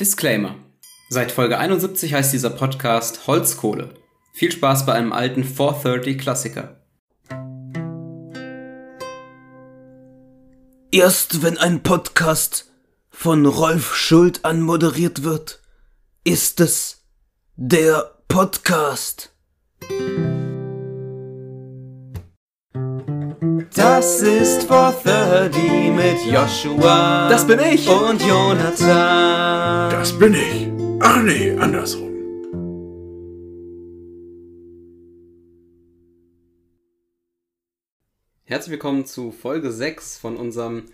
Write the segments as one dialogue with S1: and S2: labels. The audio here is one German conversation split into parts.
S1: Disclaimer. Seit Folge 71 heißt dieser Podcast Holzkohle. Viel Spaß bei einem alten 430 Klassiker.
S2: Erst wenn ein Podcast von Rolf Schuld anmoderiert wird, ist es der Podcast.
S1: Das ist 430 mit Joshua.
S2: Das bin ich.
S1: Und Jonathan.
S3: Das bin ich. Ach nee, andersrum.
S1: Herzlich willkommen zu Folge 6 von unserem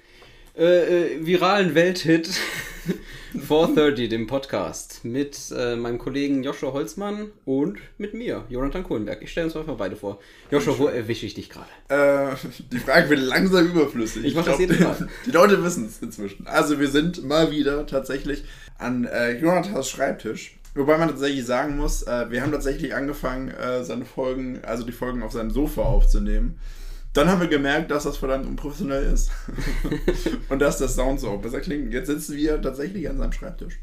S1: äh, äh, viralen Welthit 430, dem Podcast. Mit äh, meinem Kollegen Joshua Holzmann und mit mir, Jonathan Kohlenberg. Ich stelle uns einfach beide vor. Joshua, wo erwische ich dich gerade?
S3: Äh, die Frage wird langsam überflüssig.
S1: Ich mach das jedes Mal.
S3: Die Leute wissen es inzwischen. Also wir sind mal wieder tatsächlich an äh, Jonathans Schreibtisch. Wobei man tatsächlich sagen muss, äh, wir haben tatsächlich angefangen, äh, seine Folgen, also die Folgen auf seinem Sofa aufzunehmen. Dann haben wir gemerkt, dass das verdammt unprofessionell ist. Und dass das Sound so besser klingt. Jetzt sitzen wir tatsächlich an seinem Schreibtisch.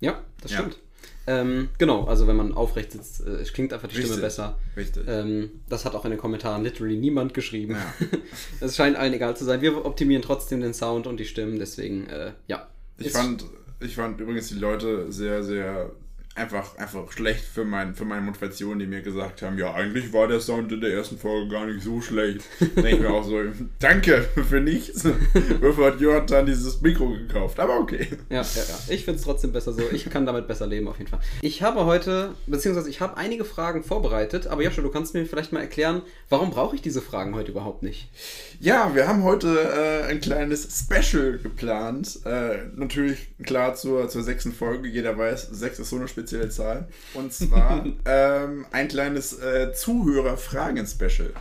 S1: Ja, das
S3: Ja.
S1: stimmt. Ähm, genau, also wenn man aufrecht sitzt, äh, klingt einfach die Stimme
S3: Richtig.
S1: besser.
S3: Richtig.
S1: Ähm, das hat auch in den Kommentaren literally niemand geschrieben.
S3: Ja.
S1: Es scheint allen egal zu sein. Wir optimieren trotzdem den Sound und die Stimmen, deswegen, äh, ja.
S3: Ich fand, ich fand übrigens die Leute sehr, sehr einfach, einfach schlecht für, mein, für meine Motivation, die mir gesagt haben, ja, eigentlich war der Sound in der ersten Folge gar nicht so schlecht. Denke ich mir auch so, danke für nichts. Wofür hat Jonathan dieses Mikro gekauft? Aber okay.
S1: Ja, ja, ja. Ich finde es trotzdem besser so. Ich kann damit besser leben, auf jeden Fall. Ich habe heute, beziehungsweise ich habe einige Fragen vorbereitet, aber Joscha, du kannst mir vielleicht mal erklären, warum brauche ich diese Fragen heute überhaupt nicht?
S3: Ja, wir haben heute äh, ein kleines Special geplant. Äh, natürlich klar zur, zur sechsten Folge. Jeder weiß, sechs ist so eine spezielle Zahl. Und zwar ähm, ein kleines äh, Zuhörer-Fragen-Special.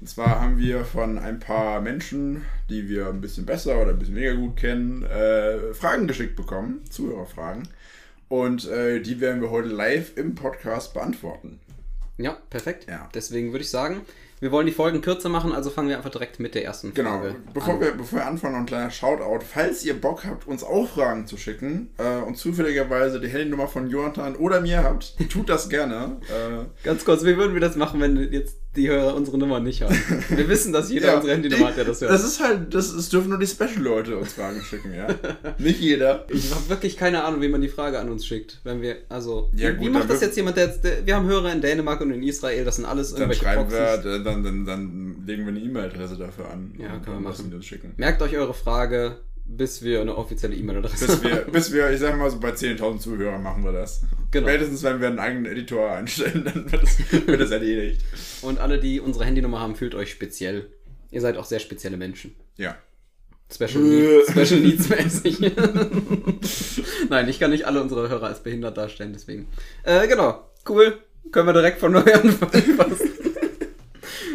S3: Und zwar haben wir von ein paar Menschen, die wir ein bisschen besser oder ein bisschen weniger gut kennen, äh, Fragen geschickt bekommen, Zuhörerfragen. Und äh, die werden wir heute live im Podcast beantworten.
S1: Ja, perfekt.
S3: Ja.
S1: Deswegen würde ich sagen, wir wollen die Folgen kürzer machen, also fangen wir einfach direkt mit der ersten
S3: Genau.
S1: Frage
S3: Bevor
S1: an.
S3: wir, bevor wir anfangen, noch ein kleiner Shoutout. Falls ihr Bock habt, uns auch Fragen zu schicken äh, und zufälligerweise die Handynummer von Jonathan oder mir habt, tut das gerne. Äh,
S1: Ganz kurz, wie würden wir das machen, wenn jetzt die Hörer unsere Nummer nicht haben? Wir wissen, dass jeder
S3: ja,
S1: unsere Handynummer hat, der das hört.
S3: Das ist halt, das, es dürfen nur die Special-Leute uns Fragen schicken, ja. Nicht jeder.
S1: ich habe wirklich keine Ahnung, wie man die Frage an uns schickt. Wenn wir, also,
S3: Ja,
S1: wie,
S3: gut,
S1: wie macht
S3: dann
S1: das
S3: wir-
S1: jetzt jemand, der jetzt, der, wir haben Hörer in Dänemark und in Israel, das sind alles
S3: Dann
S1: irgendwelche
S3: schreiben wir,
S1: Proxys.
S3: äh, dann, dann, dann legen wir eine E-Mail-Adresse dafür an.
S1: Ja, können wir machen.
S3: die uns schicken.
S1: Merkt euch eure Frage, bis wir eine offizielle E-Mail-Adresse
S3: Bis wir, bis wir, ich sag mal so bei 10.000 Zuhörern machen wir das.
S1: Genau.
S3: Spätestens, wenn wir einen eigenen Editor einstellen, dann wird das, wird das erledigt.
S1: Und alle, die unsere Handynummer haben, fühlt euch speziell. Ihr seid auch sehr spezielle Menschen.
S3: Ja.
S1: Special, Need, Special Needs mäßig. Nein, ich kann nicht alle unsere Hörer als behindert darstellen, deswegen. Äh, genau. Cool. Können wir direkt von neu anfangen.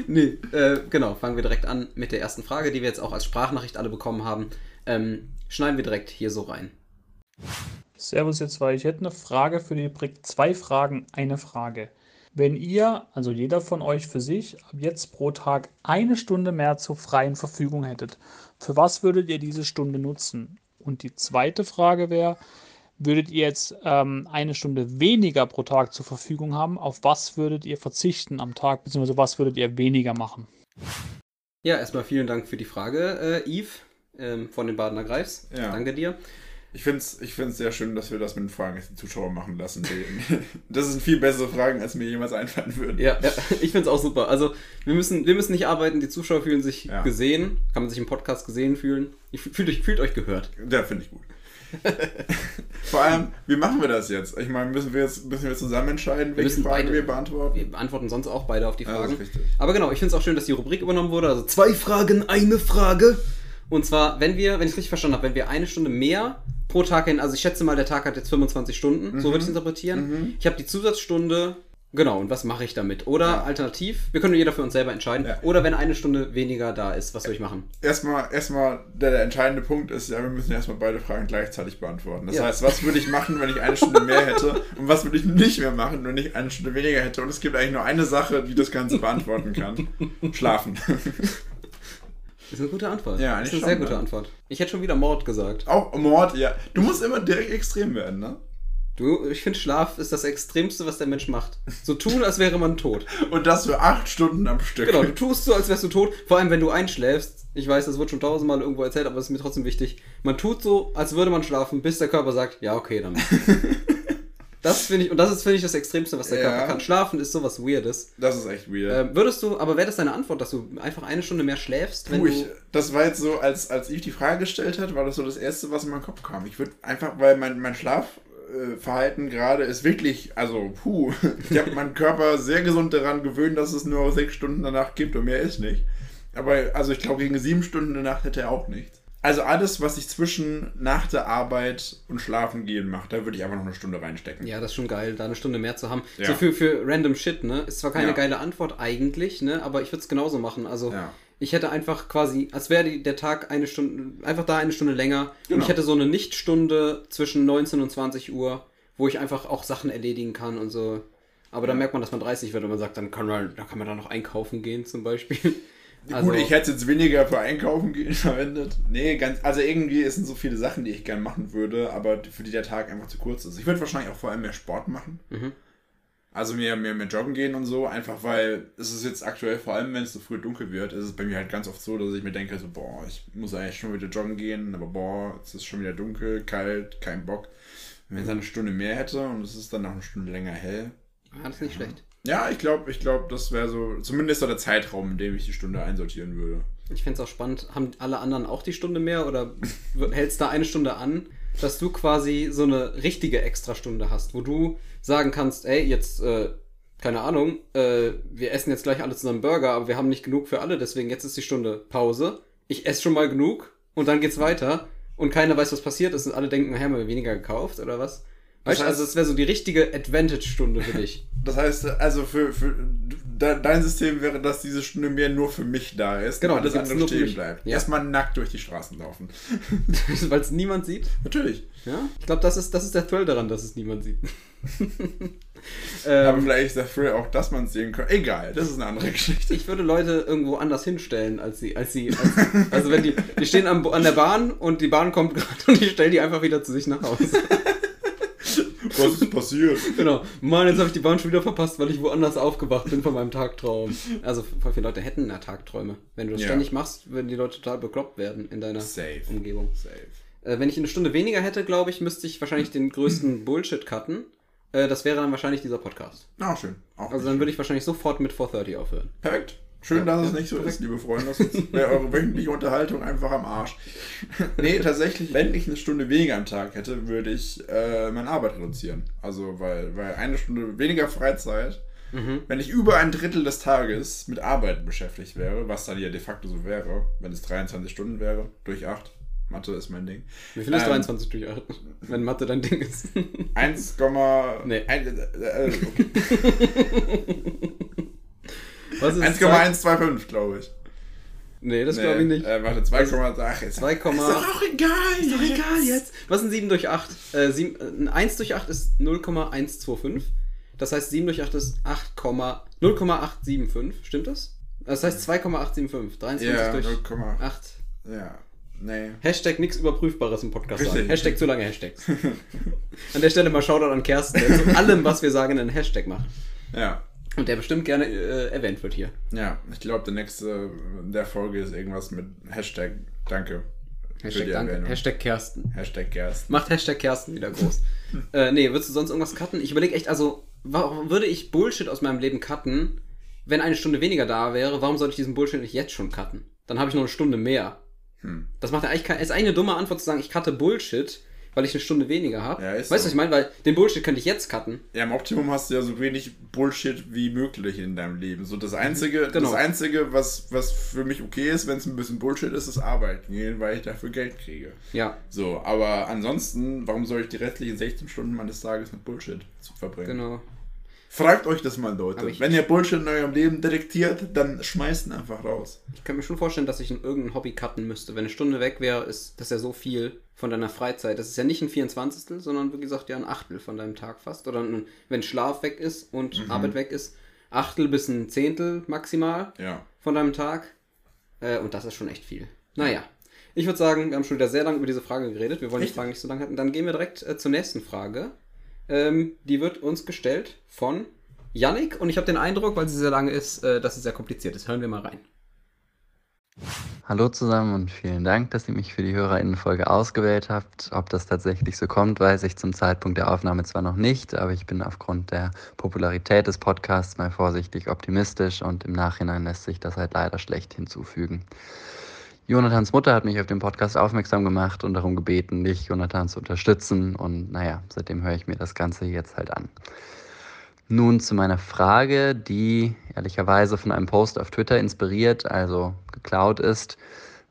S1: nee, äh, genau. Fangen wir direkt an mit der ersten Frage, die wir jetzt auch als Sprachnachricht alle bekommen haben. Ähm, schneiden wir direkt hier so rein.
S4: Servus ihr zwei, ich hätte eine Frage für die Rubrik zwei Fragen, eine Frage. Wenn ihr, also jeder von euch für sich, ab jetzt pro Tag eine Stunde mehr zur freien Verfügung hättet, für was würdet ihr diese Stunde nutzen? Und die zweite Frage wäre, würdet ihr jetzt ähm, eine Stunde weniger pro Tag zur Verfügung haben, auf was würdet ihr verzichten am Tag, beziehungsweise was würdet ihr weniger machen?
S1: Ja, erstmal vielen Dank für die Frage, äh, Yves ähm, von den Badener Greifs.
S3: Ja.
S1: Danke dir.
S3: Ich finde es ich find's sehr schön, dass wir das mit den Fragen jetzt die Zuschauer machen lassen. Das sind viel bessere Fragen, als mir jemals einfallen würden.
S1: Ja, ja ich finde es auch super. Also, wir müssen, wir müssen nicht arbeiten, die Zuschauer fühlen sich
S3: Ja.
S1: gesehen. Kann man sich im Podcast gesehen fühlen. Fühlt euch, fühlt euch gehört.
S3: Ja, finde ich gut. Vor allem, wie machen wir das jetzt? Ich meine, müssen wir jetzt müssen wir zusammen entscheiden, welche
S1: müssen
S3: Fragen
S1: beide-
S3: wir beantworten?
S1: Wir beantworten sonst auch beide auf die
S3: Ja, das
S1: Fragen.
S3: ist richtig.
S1: Aber genau, ich finde es auch schön, dass die Rubrik übernommen wurde. Also zwei Fragen, eine Frage. Und zwar, wenn wir, wenn ich es richtig verstanden habe, wenn wir eine Stunde mehr pro Tag hin, also ich schätze mal, der Tag hat jetzt 25 Stunden, so würde ich es interpretieren. Ich habe die Zusatzstunde, genau, und was mache ich damit? Oder
S3: Ja.
S1: alternativ, wir können jeder für uns selber entscheiden.
S3: Ja.
S1: Oder wenn eine Stunde weniger da ist, was soll ich machen?
S3: Erstmal, erstmal der, der entscheidende Punkt ist, ja, wir müssen erstmal beide Fragen gleichzeitig beantworten. Das
S1: Ja.
S3: heißt, was würde ich machen, wenn ich eine Stunde mehr hätte und was würde ich nicht mehr machen, wenn ich eine Stunde weniger hätte? Und es gibt eigentlich nur eine Sache, die das Ganze beantworten kann. Schlafen.
S1: Das ist eine gute Antwort.
S3: Ja,
S1: das ist
S3: eigentlich
S1: eine sehr
S3: schon,
S1: gute
S3: ne?
S1: Antwort. Ich hätte schon wieder Mord gesagt.
S3: Auch Mord, ja. Du musst immer direkt extrem werden, ne?
S1: Du, ich finde, Schlaf ist das Extremste, was der Mensch macht. So tun, als wäre man tot.
S3: Und das für acht Stunden am Stück.
S1: Genau, du tust so, als wärst du tot. Vor allem, wenn du einschläfst. Ich weiß, das wird schon tausendmal irgendwo erzählt, aber es ist mir trotzdem wichtig. Man tut so, als würde man schlafen, bis der Körper sagt, ja, okay, dann. das finde ich, und das ist, finde ich, das Extremste, was der
S3: Ja.
S1: Körper kann. Schlafen ist sowas Weirdes.
S3: Das ist echt weird.
S1: Ähm, würdest du, aber wäre das deine Antwort, dass du einfach eine Stunde mehr schläfst, wenn
S3: Puh,
S1: du.
S3: ich, das war jetzt so, als, als ich die Frage gestellt hat, war das so das Erste, was in meinen Kopf kam. Ich würde einfach, weil mein, mein Schlafverhalten gerade ist wirklich, also puh, ich habe meinen Körper sehr gesund daran gewöhnt, dass es nur sechs Stunden danach gibt und mehr ist nicht. Aber also ich glaube, gegen sieben Stunden Nacht hätte er auch nichts. Also alles, was ich zwischen nach der Arbeit und Schlafen gehen mache, da würde ich einfach noch eine Stunde reinstecken.
S1: Ja, das ist schon geil, da eine Stunde mehr zu haben.
S3: Ja.
S1: So für, für random Shit, ne? Ist zwar keine
S3: Ja.
S1: geile Antwort eigentlich, ne? Aber ich würde es genauso machen. Also
S3: Ja.
S1: ich hätte einfach quasi, als wäre der Tag eine Stunde, einfach da eine Stunde länger. Und
S3: Genau.
S1: ich hätte so eine Nichtstunde zwischen 19 und 20 Uhr, wo ich einfach auch Sachen erledigen kann und so. Aber dann merkt man, dass man 30 wird und man sagt, dann kann man, da kann man dann noch einkaufen gehen zum Beispiel. Also,
S3: Gut, ich hätte es jetzt weniger für Einkaufen verwendet. Nee, ganz, also irgendwie es sind so viele Sachen, die ich gern machen würde, aber für die der Tag einfach zu kurz ist. Ich würde wahrscheinlich auch vor allem mehr Sport machen.
S1: Mhm.
S3: Also mehr, mehr, mehr joggen gehen und so, einfach weil es ist jetzt aktuell, vor allem wenn es so früh dunkel wird, ist es bei mir halt ganz oft so, dass ich mir denke, so, boah, ich muss eigentlich schon wieder joggen gehen, aber boah, es ist schon wieder dunkel, kalt, kein Bock. Wenn ich dann eine Stunde mehr hätte und es ist dann noch eine Stunde länger hell.
S1: ah, das ist nicht schlecht.
S3: Ja, ich glaube, ich glaube, das wäre so, zumindest so der Zeitraum, in dem ich die Stunde einsortieren würde.
S1: Ich fände es auch spannend, haben alle anderen auch die Stunde mehr oder hältst da eine Stunde an, dass du quasi so eine richtige Extrastunde hast, wo du sagen kannst, ey, jetzt, äh, keine Ahnung, äh, wir essen jetzt gleich alle zusammen Burger, aber wir haben nicht genug für alle, deswegen jetzt ist die Stunde Pause. Ich esse schon mal genug und dann geht's weiter und keiner weiß, was passiert ist und alle denken, hey, haben wir weniger gekauft oder was? Weißt du,
S3: heißt-
S1: also es wäre so die richtige Advantage-Stunde für dich.
S3: Das heißt, also für, für de, dein System wäre, dass diese Stunde mehr nur für mich da ist.
S1: Genau, gibt's
S3: andere
S1: nur
S3: stehen bleibt.
S1: Ja.
S3: Erstmal nackt durch die Straßen laufen.
S1: Weil es niemand sieht.
S3: Natürlich.
S1: Ja? Ich glaube, das ist, das ist der Thrill daran, dass es niemand sieht.
S3: Aber
S1: ähm,
S3: vielleicht ist der Thrill auch, dass man es sehen kann. Egal, das ist eine andere Geschichte.
S1: ich würde Leute irgendwo anders hinstellen, als sie, als sie, als, also wenn die, die stehen am, an der Bahn und die Bahn kommt gerade und ich stelle die einfach wieder zu sich nach Hause.
S3: Was ist passiert?
S1: genau. Mann, jetzt habe ich die Bahn schon wieder verpasst, weil ich woanders aufgewacht bin von meinem Tagtraum. Also voll viele Leute hätten ja Tagträume. Wenn du das
S3: Ja.
S1: ständig machst, würden die Leute total bekloppt werden in deiner
S3: Safe.
S1: Umgebung.
S3: Safe.
S1: Äh, wenn ich eine Stunde weniger hätte, glaube ich, müsste ich wahrscheinlich den größten Bullshit cutten. Äh, das wäre dann wahrscheinlich dieser Podcast.
S3: Ah, schön. Auch
S1: Also dann würde ich wahrscheinlich sofort mit 430 aufhören.
S3: Perfekt. Schön,
S1: Ja,
S3: dass es
S1: ja,
S3: nicht so ist, liebe Freunde. Sonst wäre eure wöchentliche Unterhaltung einfach am Arsch. nee, tatsächlich, wenn ich eine Stunde weniger am Tag hätte, würde ich äh, meine Arbeit reduzieren. Also, weil, weil eine Stunde weniger Freizeit,
S1: Mhm.
S3: wenn ich über ein Drittel des Tages mit Arbeiten beschäftigt wäre, was dann ja de facto so wäre, wenn es 23 Stunden wäre, durch 8. Mathe ist mein Ding.
S1: Wie viel ist
S3: Ähm,
S1: 23 durch 8? Wenn Mathe dein Ding ist.
S3: 1,
S1: Nee.
S3: ein- äh, äh, okay.
S1: Was ist
S3: 1,125, glaube ich.
S1: Nee, das
S3: Nee,
S1: glaube ich nicht.
S3: Äh, warte, 2,8. Ach, jetzt.
S1: 2,
S3: Ist doch auch egal.
S1: Ist doch egal jetzt. Was ist ein 7 durch 8? Äh, 7, äh, ein 1 durch 8 ist 0,125. Das heißt, 7 durch 8 ist 8, 0,875. Stimmt das? Das heißt 2,875. 23
S3: Ja,
S1: durch
S3: 0,8.
S1: 8.
S3: Ja. Nee.
S1: Hashtag nichts Überprüfbares im Podcast
S3: Richtig.
S1: sagen. Hashtag zu lange Hashtags. an der Stelle mal Shoutout an Kersten, der zu allem, was wir sagen, einen Hashtag macht.
S3: Ja.
S1: Und der bestimmt gerne äh, erwähnt wird hier.
S3: Ja. Ich glaube, der nächste der Folge ist irgendwas mit Hashtag Danke. für
S1: Hashtag
S3: die
S1: danke.
S3: Erwähnung.
S1: Hashtag Kersten.
S3: Hashtag Gerst.
S1: Macht Hashtag Kersten wieder groß. äh, nee, würdest du sonst irgendwas cutten? Ich überlege echt, also, warum würde ich Bullshit aus meinem Leben cutten, wenn eine Stunde weniger da wäre? Warum sollte ich diesen Bullshit nicht jetzt schon cutten? Dann habe ich noch eine Stunde mehr.
S3: Hm.
S1: Das macht ja eigentlich keine, ist eigentlich eine dumme Antwort zu sagen, ich cutte Bullshit, weil ich eine Stunde weniger habe.
S3: Ja,
S1: weißt du,
S3: so.
S1: was ich meine? Weil den Bullshit könnte ich jetzt cutten.
S3: Ja, im Optimum hast du ja so wenig Bullshit wie möglich in deinem Leben. So das einzige,
S1: Genau.
S3: das einzige, was, was für mich okay ist, wenn es ein bisschen Bullshit ist, ist arbeiten gehen, weil ich dafür Geld kriege.
S1: Ja,
S3: So, aber ansonsten, warum soll ich die restlichen 16 Stunden meines Tages mit Bullshit verbringen?
S1: genau.
S3: Fragt euch das mal, Leute. Wenn ihr Bullshit in eurem Leben detektiert, dann schmeißt ihn einfach raus.
S1: Ich kann mir schon vorstellen, dass ich in irgendein Hobby cutten müsste. Wenn eine Stunde weg wäre, ist das ja so viel von deiner Freizeit. Das ist ja nicht ein 24. sondern wie gesagt ja ein Achtel von deinem Tag fast. Oder ein, wenn Schlaf weg ist und
S3: Mhm.
S1: Arbeit weg ist, Achtel bis ein Zehntel maximal
S3: Ja.
S1: von deinem Tag. Äh, und das ist schon echt viel. Naja. Ich würde sagen, wir haben schon wieder sehr lange über diese Frage geredet. Wir wollen die
S3: Richtig.
S1: Fragen nicht so lange halten. Dann gehen wir direkt äh, zur nächsten Frage. Ähm, die wird uns gestellt von Yannick. Und ich habe den Eindruck, weil sie sehr lange ist, äh, dass sie sehr kompliziert ist. Hören wir mal rein.
S5: Hallo zusammen und vielen Dank, dass ihr mich für die HörerInnenfolge ausgewählt habt. Ob das tatsächlich so kommt, weiß ich zum Zeitpunkt der Aufnahme zwar noch nicht, aber ich bin aufgrund der Popularität des Podcasts mal vorsichtig optimistisch und im Nachhinein lässt sich das halt leider schlecht hinzufügen. Jonathans Mutter hat mich auf den Podcast aufmerksam gemacht und darum gebeten, dich, Jonathan, zu unterstützen. Und naja, seitdem höre ich mir das Ganze jetzt halt an. Nun zu meiner Frage, die ehrlicherweise von einem Post auf Twitter inspiriert, also geklaut ist.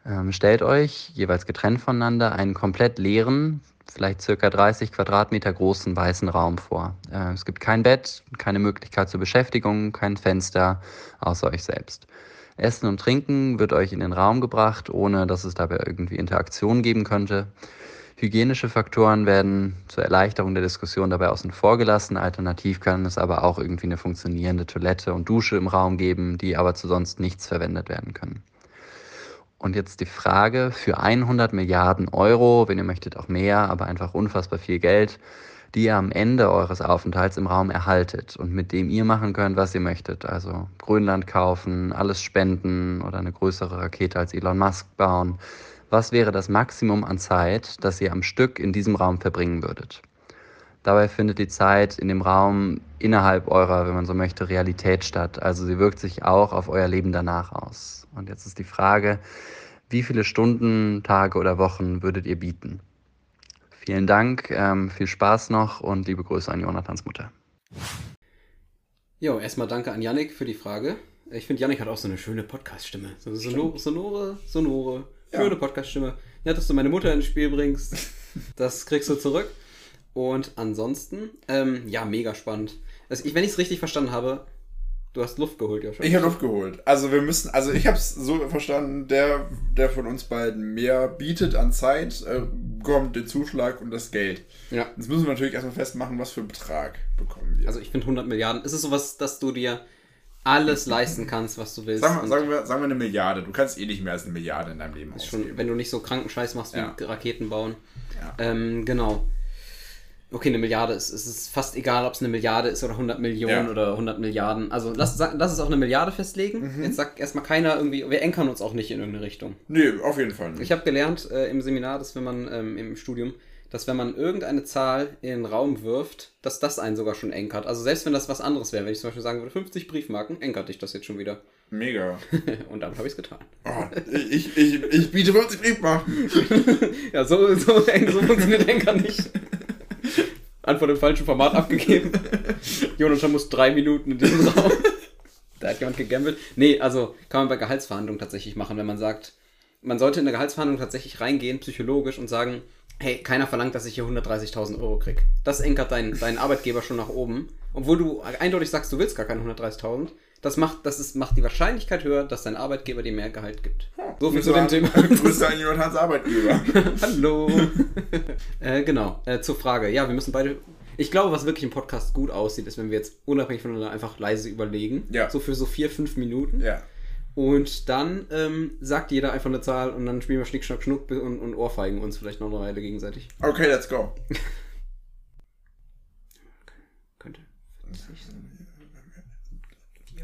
S5: Ähm, stellt euch jeweils getrennt voneinander einen komplett leeren, vielleicht circa 30 Quadratmeter großen weißen Raum vor. Äh, es gibt kein Bett, keine Möglichkeit zur Beschäftigung, kein Fenster, außer euch selbst. Essen und Trinken wird euch in den Raum gebracht, ohne dass es dabei irgendwie Interaktion geben könnte. Hygienische Faktoren werden zur Erleichterung der Diskussion dabei außen vor gelassen. Alternativ kann es aber auch irgendwie eine funktionierende Toilette und Dusche im Raum geben, die aber zu sonst nichts verwendet werden können. Und jetzt die Frage, für 100 Milliarden Euro, wenn ihr möchtet auch mehr, aber einfach unfassbar viel Geld, die ihr am Ende eures Aufenthalts im Raum erhaltet und mit dem ihr machen könnt, was ihr möchtet. Also Grönland kaufen, alles spenden oder eine größere Rakete als Elon Musk bauen. Was wäre das Maximum an Zeit, das ihr am Stück in diesem Raum verbringen würdet? Dabei findet die Zeit in dem Raum innerhalb eurer, wenn man so möchte, Realität statt. Also sie wirkt sich auch auf euer Leben danach aus. Und jetzt ist die Frage, wie viele Stunden, Tage oder Wochen würdet ihr bieten? Vielen Dank, ähm, viel Spaß noch und liebe Grüße an Jonathans Mutter.
S1: Jo, erstmal danke an Yannick für die Frage. Ich finde, Yannick hat auch so eine schöne Podcast-Stimme. So eine sonore, sonore, sonore
S3: Ja.
S1: schöne Podcast-Stimme. Ja, dass du meine Mutter ins Spiel bringst, das kriegst du zurück. Und ansonsten, ähm, ja, mega spannend. Also ich, wenn ich es richtig verstanden habe, du hast Luft geholt, ja schon.
S3: Ich habe Luft geholt. Also wir müssen, also ich habe es so verstanden, der, der von uns beiden mehr bietet an Zeit, äh, bekommt den Zuschlag und das Geld.
S1: Ja.
S3: Jetzt müssen wir natürlich erstmal festmachen, was für einen Betrag bekommen wir.
S1: Also ich finde 100 Milliarden. Ist es sowas, dass du dir alles leisten kannst, was du willst?
S3: sagen, wir, sagen, wir, sagen wir eine Milliarde. Du kannst eh nicht mehr als eine Milliarde in deinem Leben
S1: ist schon, wenn du nicht so kranken Scheiß machst wie
S3: Ja.
S1: Raketen bauen.
S3: Ja.
S1: Ähm, genau. Okay, eine Milliarde ist, es ist fast egal, ob es eine Milliarde ist oder 100 Millionen
S3: Ja.
S1: oder 100 Milliarden. Also lass, lass es auch eine Milliarde festlegen.
S3: Mhm.
S1: Jetzt sagt erstmal keiner irgendwie, wir enkern uns auch nicht in irgendeine Richtung.
S3: Nee, auf jeden Fall nicht.
S1: Ich habe gelernt äh, im Seminar, dass wenn man ähm, im Studium, dass wenn man irgendeine Zahl in den Raum wirft, dass das einen sogar schon enkert. Also selbst wenn das was anderes wäre, wenn ich zum Beispiel sagen würde, 50 Briefmarken, enkert dich das jetzt schon wieder.
S3: Mega.
S1: Und damit habe ich es getan.
S3: Oh, ich, ich, ich biete 50 Briefmarken.
S1: Ja, so, so, eng- so funktioniert Enker nicht. Antwort im falschen Format abgegeben. Jonathan muss drei Minuten in diesem Raum. Da hat jemand gegambelt. Nee, also kann man bei Gehaltsverhandlungen tatsächlich machen, wenn man sagt, man sollte in der Gehaltsverhandlung tatsächlich reingehen, psychologisch, und sagen, hey, keiner verlangt, dass ich hier 130.000 Euro krieg. Das enkert deinen, deinen Arbeitgeber schon nach oben. Obwohl du eindeutig sagst, du willst gar keine 130.000. Das macht, das ist, macht die Wahrscheinlichkeit höher, dass dein Arbeitgeber dir mehr Gehalt gibt. So viel zu dem Thema.
S3: Grüße an Jonathans Arbeitgeber.
S1: Hallo. äh, genau, äh, zur Frage. Ja, wir müssen beide. Ich glaube, was wirklich im Podcast gut aussieht, ist, wenn wir jetzt unabhängig voneinander einfach leise überlegen.
S3: Ja.
S1: So für so vier, fünf Minuten.
S3: Ja.
S1: Und dann ähm, sagt jeder einfach eine Zahl und dann spielen wir Schnick, Schnack, Schnuck und, und ohrfeigen uns vielleicht noch eine Weile gegenseitig.
S3: Okay, let's go.
S1: Könnte.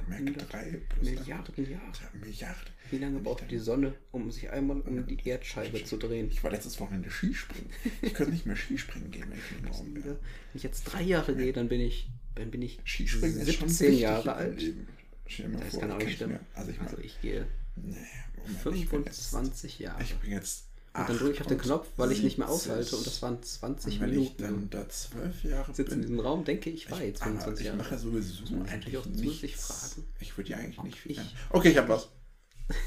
S3: Merk 3 plus
S1: Milliarden Jahre.
S3: Milliarden.
S1: Wie lange braucht die Sonne, um sich einmal um die Erdscheibe zu drehen?
S3: Ich war letztes Wochenende Skispringen. Ich könnte nicht mehr Skispringen gehen, wenn ich im Raum
S1: Wenn
S3: wäre.
S1: ich jetzt drei Jahre gehe, dann bin ich, dann bin ich
S3: Skispringen ist schon
S1: 17
S3: wichtig
S1: Jahre alt.
S3: Leben. Stell dir mal
S1: Das
S3: vor,
S1: kann auch nicht stimmen.
S3: Also ich,
S1: Also
S3: mein,
S1: ich gehe
S3: nee, Moment, ich bin jetzt,
S1: 25 Jahre.
S3: ich bin jetzt
S1: Und dann drücke ich auf den Knopf, weil ich nicht mehr
S3: 70.
S1: aushalte. Und das waren 20
S3: Und wenn ich dann
S1: Minuten.
S3: da zwölf Jahre
S1: sitze in diesem Raum, denke ich, war
S3: ich,
S1: jetzt
S3: aber
S1: 25
S3: ich
S1: Jahre.
S3: mache sowieso
S1: natürlich
S3: eigentlich
S1: auch zusätzlich fragen.
S3: Ich würde ja eigentlich nicht viel.
S1: ich-
S3: Okay, ich habe was.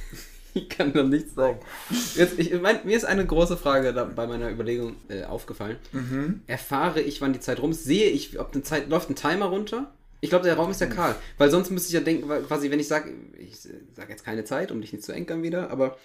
S1: Ich kann da nichts sagen. Jetzt, ich, mein, mir ist eine große Frage bei meiner Überlegung äh, aufgefallen.
S3: Mhm.
S1: Erfahre ich, wann die Zeit rum ist? Sehe ich, ob eine Zeit läuft ein Timer runter? Ich glaube, der Raum ist ja kahl. Weil sonst müsste ich ja denken, weil quasi, wenn ich sage, ich sage jetzt keine Zeit, um dich nicht zu enkern wieder, aber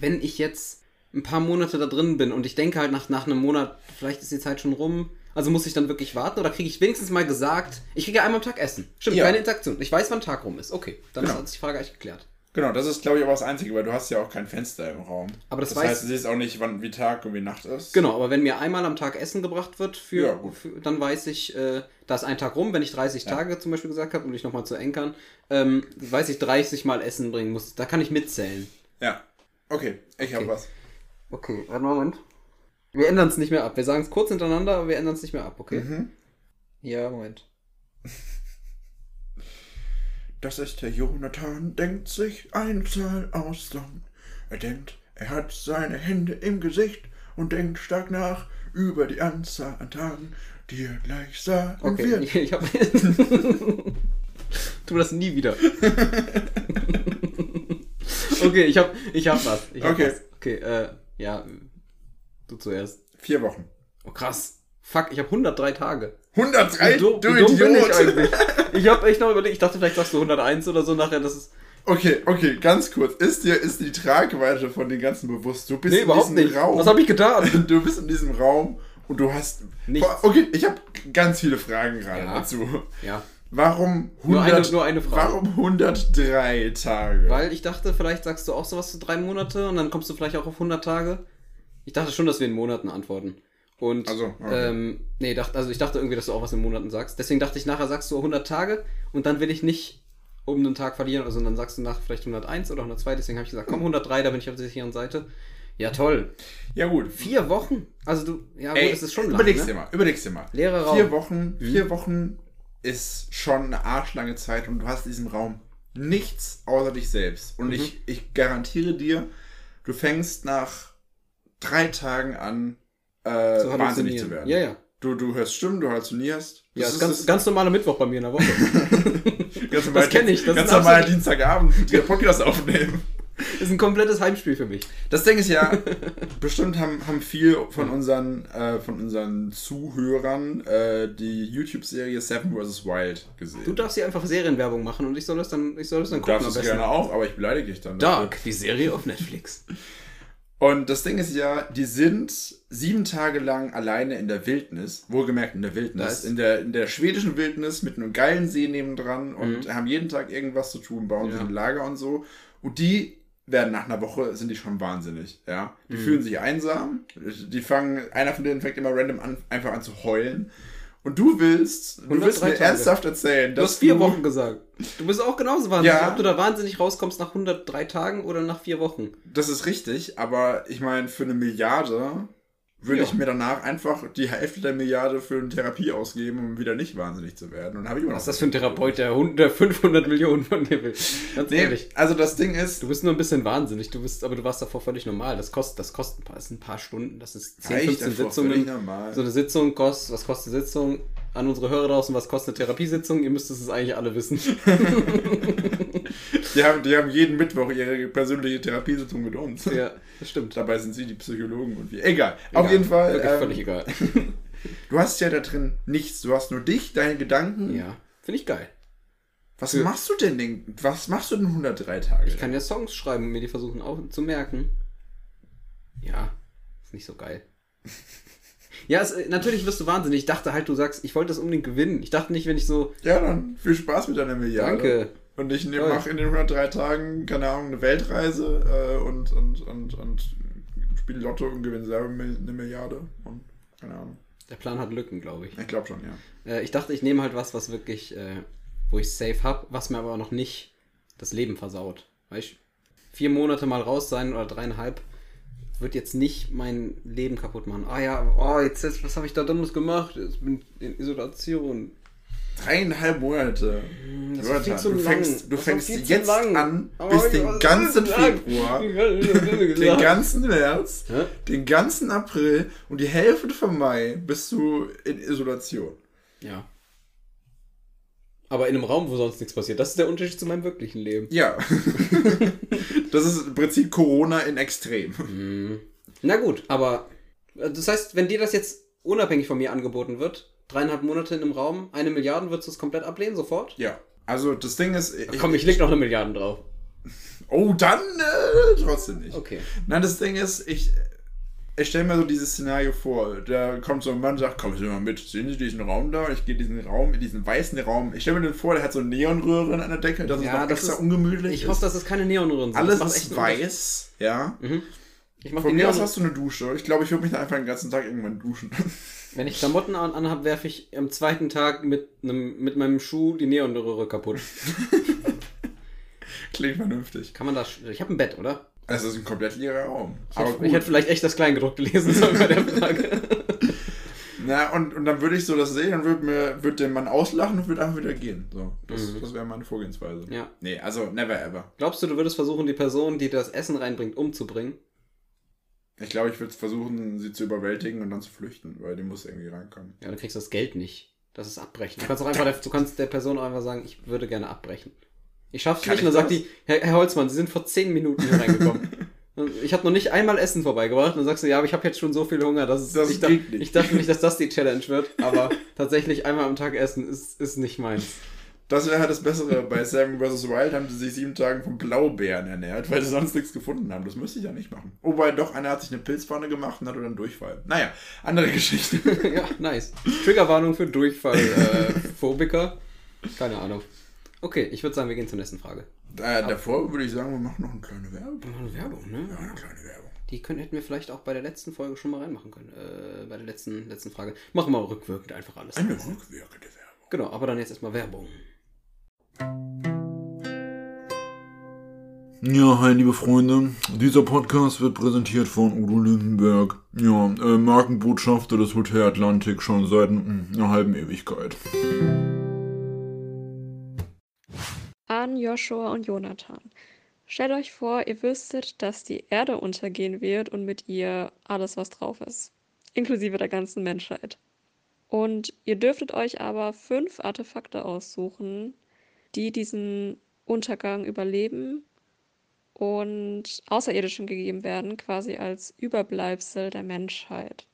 S1: wenn ich jetzt ein paar Monate da drin bin und ich denke halt nach, nach einem Monat, vielleicht ist die Zeit schon rum, also muss ich dann wirklich warten oder kriege ich wenigstens mal gesagt, ich kriege ja einmal am Tag Essen. Stimmt,
S3: Ja.
S1: keine Interaktion. Ich weiß, wann Tag rum ist. Okay, dann
S3: Genau.
S1: ist die Frage eigentlich geklärt.
S3: Genau, das ist, glaube ich, aber das Einzige, weil du hast ja auch kein Fenster im Raum.
S1: Aber das
S3: das
S1: weiß-
S3: heißt, du siehst auch nicht, wann, wie Tag und wie Nacht ist.
S1: Genau, aber wenn mir einmal am Tag Essen gebracht wird, für,
S3: Ja,
S1: für dann weiß ich, äh, da ist ein Tag rum, wenn ich 30 Tage zum Beispiel gesagt habe, um dich nochmal zu enkern, ähm, weiß ich 30 Mal Essen bringen muss. Da kann ich mitzählen.
S3: Ja. Okay, ich habe
S1: Okay.
S3: was.
S1: Okay, warte mal, Moment. Wir ändern es nicht mehr ab. Wir sagen es kurz hintereinander, aber wir ändern es nicht mehr ab, okay?
S3: Mhm.
S1: Ja, Moment.
S3: Das ist der Jonathan, denkt sich eine Zahl aus. Dann. Er denkt, er hat seine Hände im Gesicht und denkt stark nach über die Anzahl an Tagen, die er gleich sagen
S1: Okay,
S3: wird.
S1: ich, hab. tu das nie wieder. okay, ich hab, ich hab was. Ich hab
S3: Okay.
S1: Was. Okay, äh, ja, du zuerst.
S3: Vier Wochen.
S1: Oh, krass. Fuck, ich hab 103 Tage.
S3: 103,
S1: Wie
S3: du
S1: wie dumm bin ich
S3: Idiot!
S1: eigentlich? Ich hab echt noch überlegt, ich dachte, vielleicht sagst du 101 oder so nachher, das ist.
S3: Okay, okay, ganz kurz. Ist dir ist die Tragweite von den ganzen bewusst? Du bist
S1: Nee,
S3: in
S1: überhaupt
S3: diesem
S1: nicht.
S3: Raum.
S1: Was habe ich getan?
S3: Du bist in diesem Raum und du hast.
S1: Nichts.
S3: Okay, ich habe ganz viele Fragen gerade
S1: Ja.
S3: dazu.
S1: Ja.
S3: Warum 100,
S1: Nur eine- nur eine.
S3: Warum 103 Tage?
S1: Weil ich dachte, vielleicht sagst du auch sowas zu drei Monate und dann kommst du vielleicht auch auf 100 Tage. Ich dachte schon, dass wir in Monaten antworten. Und,
S3: Also, okay.
S1: ähm, nee, dachte, also ich dachte irgendwie, dass du auch was in Monaten sagst. Deswegen dachte ich, nachher sagst du 100 Tage und dann will ich nicht um einen Tag verlieren. Also dann sagst du nach vielleicht 101 oder 102. Deswegen habe ich gesagt, komm, 103, da bin ich auf der sicheren Seite. Ja, toll.
S3: ja, gut.
S1: Vier Wochen? Also du, ja gut,
S3: Ey,
S1: das ist schon lang,
S3: überleg's dir
S1: ne?
S3: mal, überleg's dir mal.
S1: Leerer Raum.
S3: Vier Wochen, vier Wochen ist schon eine arschlange Zeit und du hast in diesem Raum nichts außer dich selbst.
S1: Mhm.
S3: Und ich, ich garantiere dir, du fängst nach drei Tagen an, äh,
S1: Zu
S3: wahnsinnig zu werden.
S1: Ja, ja.
S3: Du, du hörst Stimmen, du halluzinierst.
S1: Ja,
S3: Das
S1: ist ganz, ganz normaler Mittwoch bei mir in der Woche.
S3: ganz
S1: das kenn ich, das
S3: ganz
S1: ist ein
S3: normaler Dienstagabend, den Podcast aufnehmen.
S1: Das ist ein komplettes Heimspiel für mich.
S3: Das Ding ist ja, bestimmt haben, haben viel von unseren, äh, von unseren Zuhörern äh, die YouTube-Serie Seven vs. Wild gesehen.
S1: Du darfst hier einfach Serienwerbung machen und ich soll das dann, ich soll das dann
S3: Du
S1: gucken
S3: darfst
S1: am
S3: es gerne auch, aber ich beleidige dich dann.
S1: Dark, die Serie auf Netflix.
S3: Und das Ding ist ja, die sind sieben Tage lang alleine in der Wildnis, wohlgemerkt in der Wildnis, in der, in der schwedischen Wildnis mit einem geilen See nebendran und haben jeden Tag irgendwas zu tun, bauen sich
S1: Ja.
S3: ein Lager und so. Und die werden nach einer Woche, sind die schon wahnsinnig, ja. Die fühlen sich einsam, die fangen, einer von denen fängt immer random an, einfach an zu heulen. Und du willst, du
S1: 103
S3: willst mir
S1: Tage.
S3: ernsthaft erzählen,
S1: Du
S3: dass
S1: hast vier Wochen gesagt. Du bist auch genauso wahnsinnig.
S3: Ja.
S1: Ob du da wahnsinnig rauskommst nach 103 Tagen oder nach vier Wochen.
S3: Das ist richtig, aber ich meine, für eine Milliarde würde
S1: Ja.
S3: ich mir danach einfach die Hälfte der Milliarde für eine Therapie ausgeben, um wieder nicht wahnsinnig zu werden. Und habe ich immer noch.
S1: Was ist das für ein Therapeut, der 100, 500 Millionen von dir will? Ganz
S3: Nee,
S1: ehrlich.
S3: also das Ding ist,
S1: Du bist nur ein bisschen wahnsinnig, du bist, aber du warst davor völlig normal. Das kostet, das kostet ein paar, sind ein paar Stunden, das ist 10,
S3: Reicht
S1: 15
S3: davor völlig
S1: Sitzungen.
S3: normal.
S1: So eine Sitzung kostet, was kostet eine Sitzung? An unsere Hörer draußen, was kostet eine Therapiesitzung? Ihr müsst es eigentlich alle wissen.
S3: die, haben, die haben jeden Mittwoch ihre persönliche Therapiesitzung mit uns.
S1: ja, das stimmt.
S3: Dabei sind sie die Psychologen und wir. Egal.
S1: Egal.
S3: Auf jeden Fall.
S1: Wirklich
S3: ähm,
S1: völlig egal.
S3: Du hast ja da drin nichts. Du hast nur dich, deine Gedanken.
S1: Ja, finde ich geil.
S3: Was
S1: Für-
S3: machst du denn, den, was machst du denn 103 Tage?
S1: Ich kann ja Songs schreiben und mir die versuchen auch zu merken. Ja, ist nicht so geil. Ja, es, äh, natürlich wirst du wahnsinnig. Ich dachte halt, du sagst, ich wollte das unbedingt gewinnen. Ich dachte nicht, wenn ich so,
S3: ja, dann viel Spaß mit deiner Milliarde.
S1: danke.
S3: Und ich
S1: Toll.
S3: mache in den 103 Tagen, keine Ahnung, eine Weltreise äh, und, und, und, und spiele Lotto und gewinne selber eine Milliarde. Und keine Ahnung.
S1: Der Plan hat Lücken, glaube ich.
S3: Ich glaube schon, ja.
S1: Äh, ich dachte, ich nehme halt was, was wirklich, äh, wo ich safe hab, was mir aber noch nicht das Leben versaut. Weißt? Vier Monate mal raus sein oder dreieinhalb wird jetzt nicht mein Leben kaputt machen. Ah ja, oh, jetzt, jetzt was habe ich da Dummes gemacht? Ich bin in Isolation.
S3: Dreieinhalb Monate.
S1: Hm, Das war viel zu
S3: du
S1: lang.
S3: fängst, du
S1: Das war
S3: fängst jetzt
S1: lang.
S3: an,
S1: Aber
S3: bis den ganzen? Februar,
S1: den
S3: ganzen März,
S1: Hä?
S3: den ganzen April und die Hälfte von Mai bist du in Isolation.
S1: Ja. Aber in einem Raum, wo sonst nichts passiert. Das ist der Unterschied zu meinem wirklichen Leben.
S3: Ja. das ist im Prinzip Corona in Extrem.
S1: Na gut, aber äh, das heißt, wenn dir das jetzt unabhängig von mir angeboten wird, dreieinhalb Monate in einem Raum, eine Milliarde, würdest du es komplett ablehnen, sofort?
S3: Ja. Also das Ding ist.
S1: Ach komm, ich leg noch eine Milliarde drauf.
S3: Oh, dann äh, trotzdem nicht.
S1: Okay.
S3: Nein, das Ding ist, ich. ich stelle mir so dieses Szenario vor. Da kommt so ein Mann und sagt, kommen Sie mal mit, sehen Sie diesen Raum da? Ich gehe diesen Raum, in diesen weißen Raum. Ich stelle mir den vor, der hat so Neonröhren an der Decke, das ist
S1: Ja,
S3: noch
S1: das
S3: extra
S1: ist-
S3: ungemütlich
S1: Ich
S3: ist.
S1: hoffe, dass es keine Neonröhren sind.
S3: Alles ist weiß, ja.
S1: Ich mach
S3: Von mir aus hast du eine Dusche. Ich glaube, ich würde mich da einfach den ganzen Tag irgendwann duschen.
S1: Wenn ich Klamotten an, anhab, werfe ich am zweiten Tag mit, einem, mit meinem Schuh die Neonröhre kaputt.
S3: Klingt vernünftig.
S1: Kann man das. Ich habe ein Bett, oder?
S3: Es ist ein komplett leerer Raum.
S1: Ich
S3: Aber
S1: hätte,
S3: gut.
S1: ich hätte vielleicht echt das Kleingedruckte lesen sollen bei der Frage.
S3: Na, und, und dann würde ich so das sehen und würde mir würd den Mann auslachen und würde einfach wieder gehen. So, das, das wäre meine Vorgehensweise.
S1: Ja.
S3: Nee, also never ever.
S1: Glaubst du, du würdest versuchen, die Person, die das Essen reinbringt, umzubringen?
S3: Ich glaube, ich würde versuchen, sie zu überwältigen und dann zu flüchten, weil die muss irgendwie reinkommen.
S1: Ja, dann kriegst du das Geld nicht. Das ist abbrechen. Du kannst auch einfach der, du kannst der Person auch einfach sagen, ich würde gerne abbrechen. Ich schaff's
S3: Kann
S1: nicht. Und dann sagt die, Herr, Herr Holzmann, Sie sind vor zehn Minuten hier reingekommen. Ich habe noch nicht einmal Essen vorbeigebracht. Und dann sagst du, ja, aber ich habe jetzt schon so viel Hunger, dass es,
S3: Das
S1: ich, da, ich dachte nicht, dass das die Challenge wird. Aber tatsächlich einmal am Tag essen ist, ist nicht meins.
S3: Das wäre halt das Bessere. Bei Seven vs. Wild haben sie sich sieben Tage von Blaubeeren ernährt, weil sie sonst nichts gefunden haben. Das müsste ich ja nicht machen. Wobei doch, einer hat sich eine Pilzpfanne gemacht und hatte dann Durchfall. Naja, andere Geschichte.
S1: ja, nice. Triggerwarnung für Durchfall-Phobiker. Keine Ahnung. Okay, ich würde sagen, wir gehen zur nächsten Frage.
S3: äh, davor würde ich sagen, wir machen noch eine kleine Werbung.
S1: Machen Werbung, ne?
S3: Ja, eine kleine Werbung.
S1: Die können, hätten wir vielleicht auch bei der letzten Folge schon mal reinmachen können. Äh, bei der letzten, letzten Frage. Machen wir rückwirkend einfach alles.
S3: Eine rückwirkende Werbung.
S1: Genau, aber dann jetzt erstmal Werbung.
S6: Ja, hi liebe Freunde. Dieser Podcast wird präsentiert von Udo Lindenberg. Ja, äh, Markenbotschafter des Hotel Atlantik schon seit einer halben Ewigkeit.
S7: an Joshua und Jonathan. Stellt euch vor, ihr wüsstet, dass die Erde untergehen wird und mit ihr alles, was drauf ist, inklusive der ganzen Menschheit. Und ihr dürftet euch aber fünf Artefakte aussuchen, die diesen Untergang überleben und Außerirdischen gegeben werden, quasi als Überbleibsel der Menschheit.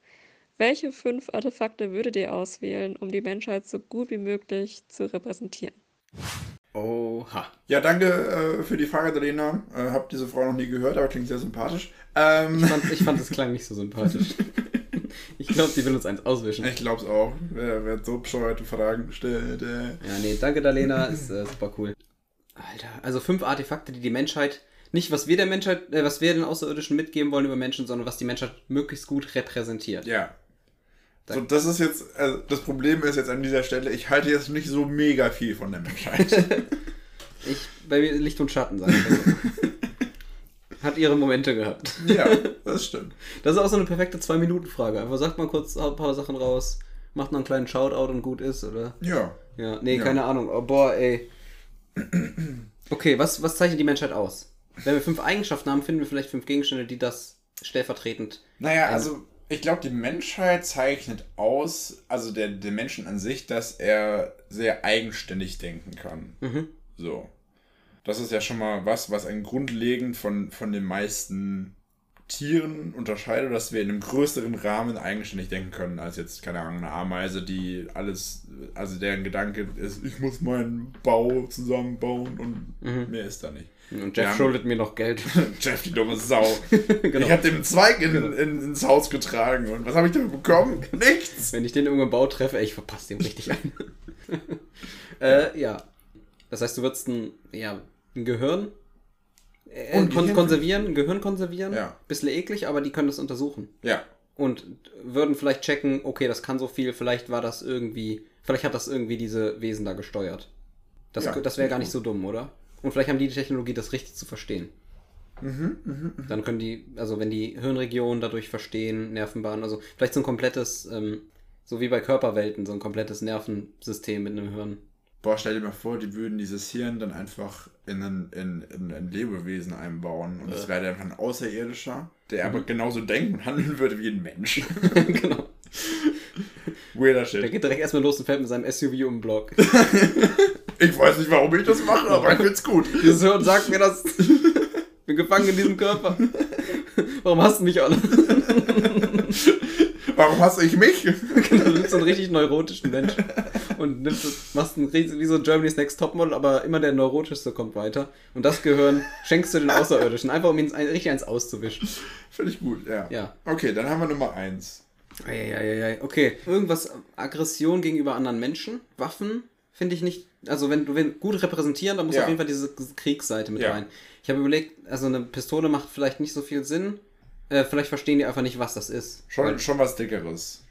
S7: Welche fünf Artefakte würdet ihr auswählen, um die Menschheit so gut wie möglich zu repräsentieren?
S1: Oha.
S3: Ja, danke äh, für die Frage, Lena. Äh, hab diese Frau noch nie gehört, aber klingt sehr sympathisch. Ähm,
S1: Ich fand, ich fand, es klang nicht so sympathisch. Ich glaube, die will uns eins auswischen.
S3: ich glaub's auch. Wer, wer so bescheuerte Fragen stellt, äh.
S1: Ja, nee, danke, Dalena. Ist äh, super cool. Alter, also fünf Artefakte, die die Menschheit, nicht was wir der Menschheit, äh, was wir den Außerirdischen mitgeben wollen über Menschen, sondern was die Menschheit möglichst gut repräsentiert.
S3: Ja. So, das ist jetzt, also das Problem ist jetzt an dieser Stelle, ich halte jetzt nicht so mega viel von der Menschheit.
S1: Ich, bei mir Licht und Schatten, sag ich mal so. Hat ihre Momente gehabt.
S3: ja, das stimmt.
S1: Das ist auch so eine perfekte Zwei-Minuten-Frage. Einfach sagt mal kurz ein paar Sachen raus, macht noch einen kleinen Shoutout und gut ist, oder?
S3: Ja.
S1: Ja, nee,
S3: Ja.
S1: keine Ahnung. Oh, boah, ey. Okay, was, was zeichnet die Menschheit aus? Wenn wir fünf Eigenschaften haben, finden wir vielleicht fünf Gegenstände, die das stellvertretend.
S3: Naja, also ich glaube, die Menschheit zeichnet aus, also der, der Menschen an sich, dass er sehr eigenständig denken kann.
S1: Mhm.
S3: So. Das ist ja schon mal was, was ein grundlegend von, von den meisten Tieren unterscheidet, dass wir in einem größeren Rahmen eigenständig denken können, als jetzt, keine Ahnung, eine Ameise, die alles, also deren Gedanke ist, ich muss meinen Bau zusammenbauen und mehr ist da nicht.
S1: Und Jeff schuldet mir noch Geld.
S3: Jeff, die dumme Sau.
S1: Genau.
S3: Ich habe den Zweig in, in, ins Haus getragen und was habe ich dafür bekommen? Nichts.
S1: Wenn ich den irgendwo im Bau treffe, ey, ich verpasse den richtig ein. äh, ja. Das heißt, du würdest ein, ja, ein Gehirn äh,
S3: Und
S1: kon
S3: Gehirn-
S1: konservieren, ein Gehirn konservieren.
S3: Ja.
S1: Bisschen eklig, aber die können das untersuchen.
S3: Ja.
S1: Und würden vielleicht checken, okay, das kann so viel, vielleicht war das irgendwie, vielleicht hat das irgendwie diese Wesen da gesteuert. Das,
S3: Ja,
S1: das wäre gar nicht so dumm, oder? Und vielleicht haben die die Technologie, das richtig zu verstehen.
S3: Mhm,
S1: Dann können die, also wenn die Hirnregionen dadurch verstehen, Nervenbahnen, also vielleicht so ein komplettes, ähm, so wie bei Körperwelten, so ein komplettes Nervensystem mit einem Hirn.
S3: Boah, stell dir mal vor, die würden dieses Hirn dann einfach in ein, in, in ein Lebewesen einbauen und es wäre dann einfach ein Außerirdischer, der aber genauso denken und handeln würde wie ein Mensch.
S1: genau.
S3: Weirder
S1: Der
S3: Shit.
S1: geht direkt erstmal los und fährt mit seinem SUV um den Block.
S3: Ich weiß nicht, warum ich das mache, aber ich find's gut.
S1: Dieses Hirn sagt mir das. Bin gefangen in diesem Körper. Warum hast du mich alle?
S3: Warum hasse ich mich?
S1: Du bist so ein richtig neurotischen Mensch. Und nimmst, machst ein riesen, wie so Germany's Next Topmodel, aber immer der Neurotischste kommt weiter. Und das Gehirn schenkst du den Außerirdischen, einfach um ihn ein, richtig eins auszuwischen.
S3: Finde ich gut, ja.
S1: Ja.
S3: Okay, dann haben wir Nummer eins.
S1: Eieieiei. Okay, irgendwas, Aggression gegenüber anderen Menschen, Waffen, finde ich nicht, also wenn du wenn, gut repräsentieren, dann muss
S3: Ja.
S1: auf jeden Fall diese Kriegsseite mit
S3: Ja.
S1: rein. Ich habe überlegt, also eine Pistole macht vielleicht nicht so viel Sinn. Äh, vielleicht verstehen die einfach nicht, was das ist.
S3: Schon,
S1: Weil-
S3: schon was Dickeres.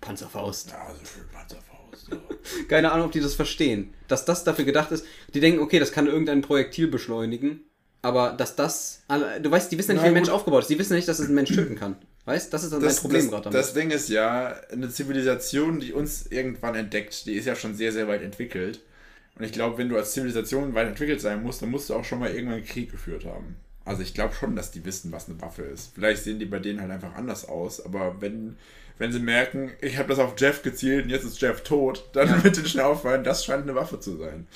S1: Panzerfaust.
S3: Ja, so schön Panzerfaust.
S1: Keine Ahnung, ob die das verstehen. Dass das dafür gedacht ist. Die denken, okay, das kann irgendein Projektil beschleunigen. Aber dass das. Du weißt, die wissen ja nicht, wie ein Mensch aufgebaut ist. Die wissen ja nicht, dass es ein Mensch töten kann. Weißt Das ist dann mein
S3: Das,
S1: Problem
S3: das,
S1: gerade
S3: das Ding ist ja, eine Zivilisation, die uns irgendwann entdeckt, die ist ja schon sehr, sehr weit entwickelt. Und ich glaube, wenn du als Zivilisation weit entwickelt sein musst, dann musst du auch schon mal irgendwann einen Krieg geführt haben. Also ich glaube schon, dass die wissen, was eine Waffe ist. Vielleicht sehen die bei denen halt einfach anders aus, aber wenn, wenn sie merken, ich habe das auf Jeff gezielt und jetzt ist Jeff tot, dann wird ihnen schnell auffallen, das scheint eine Waffe zu sein.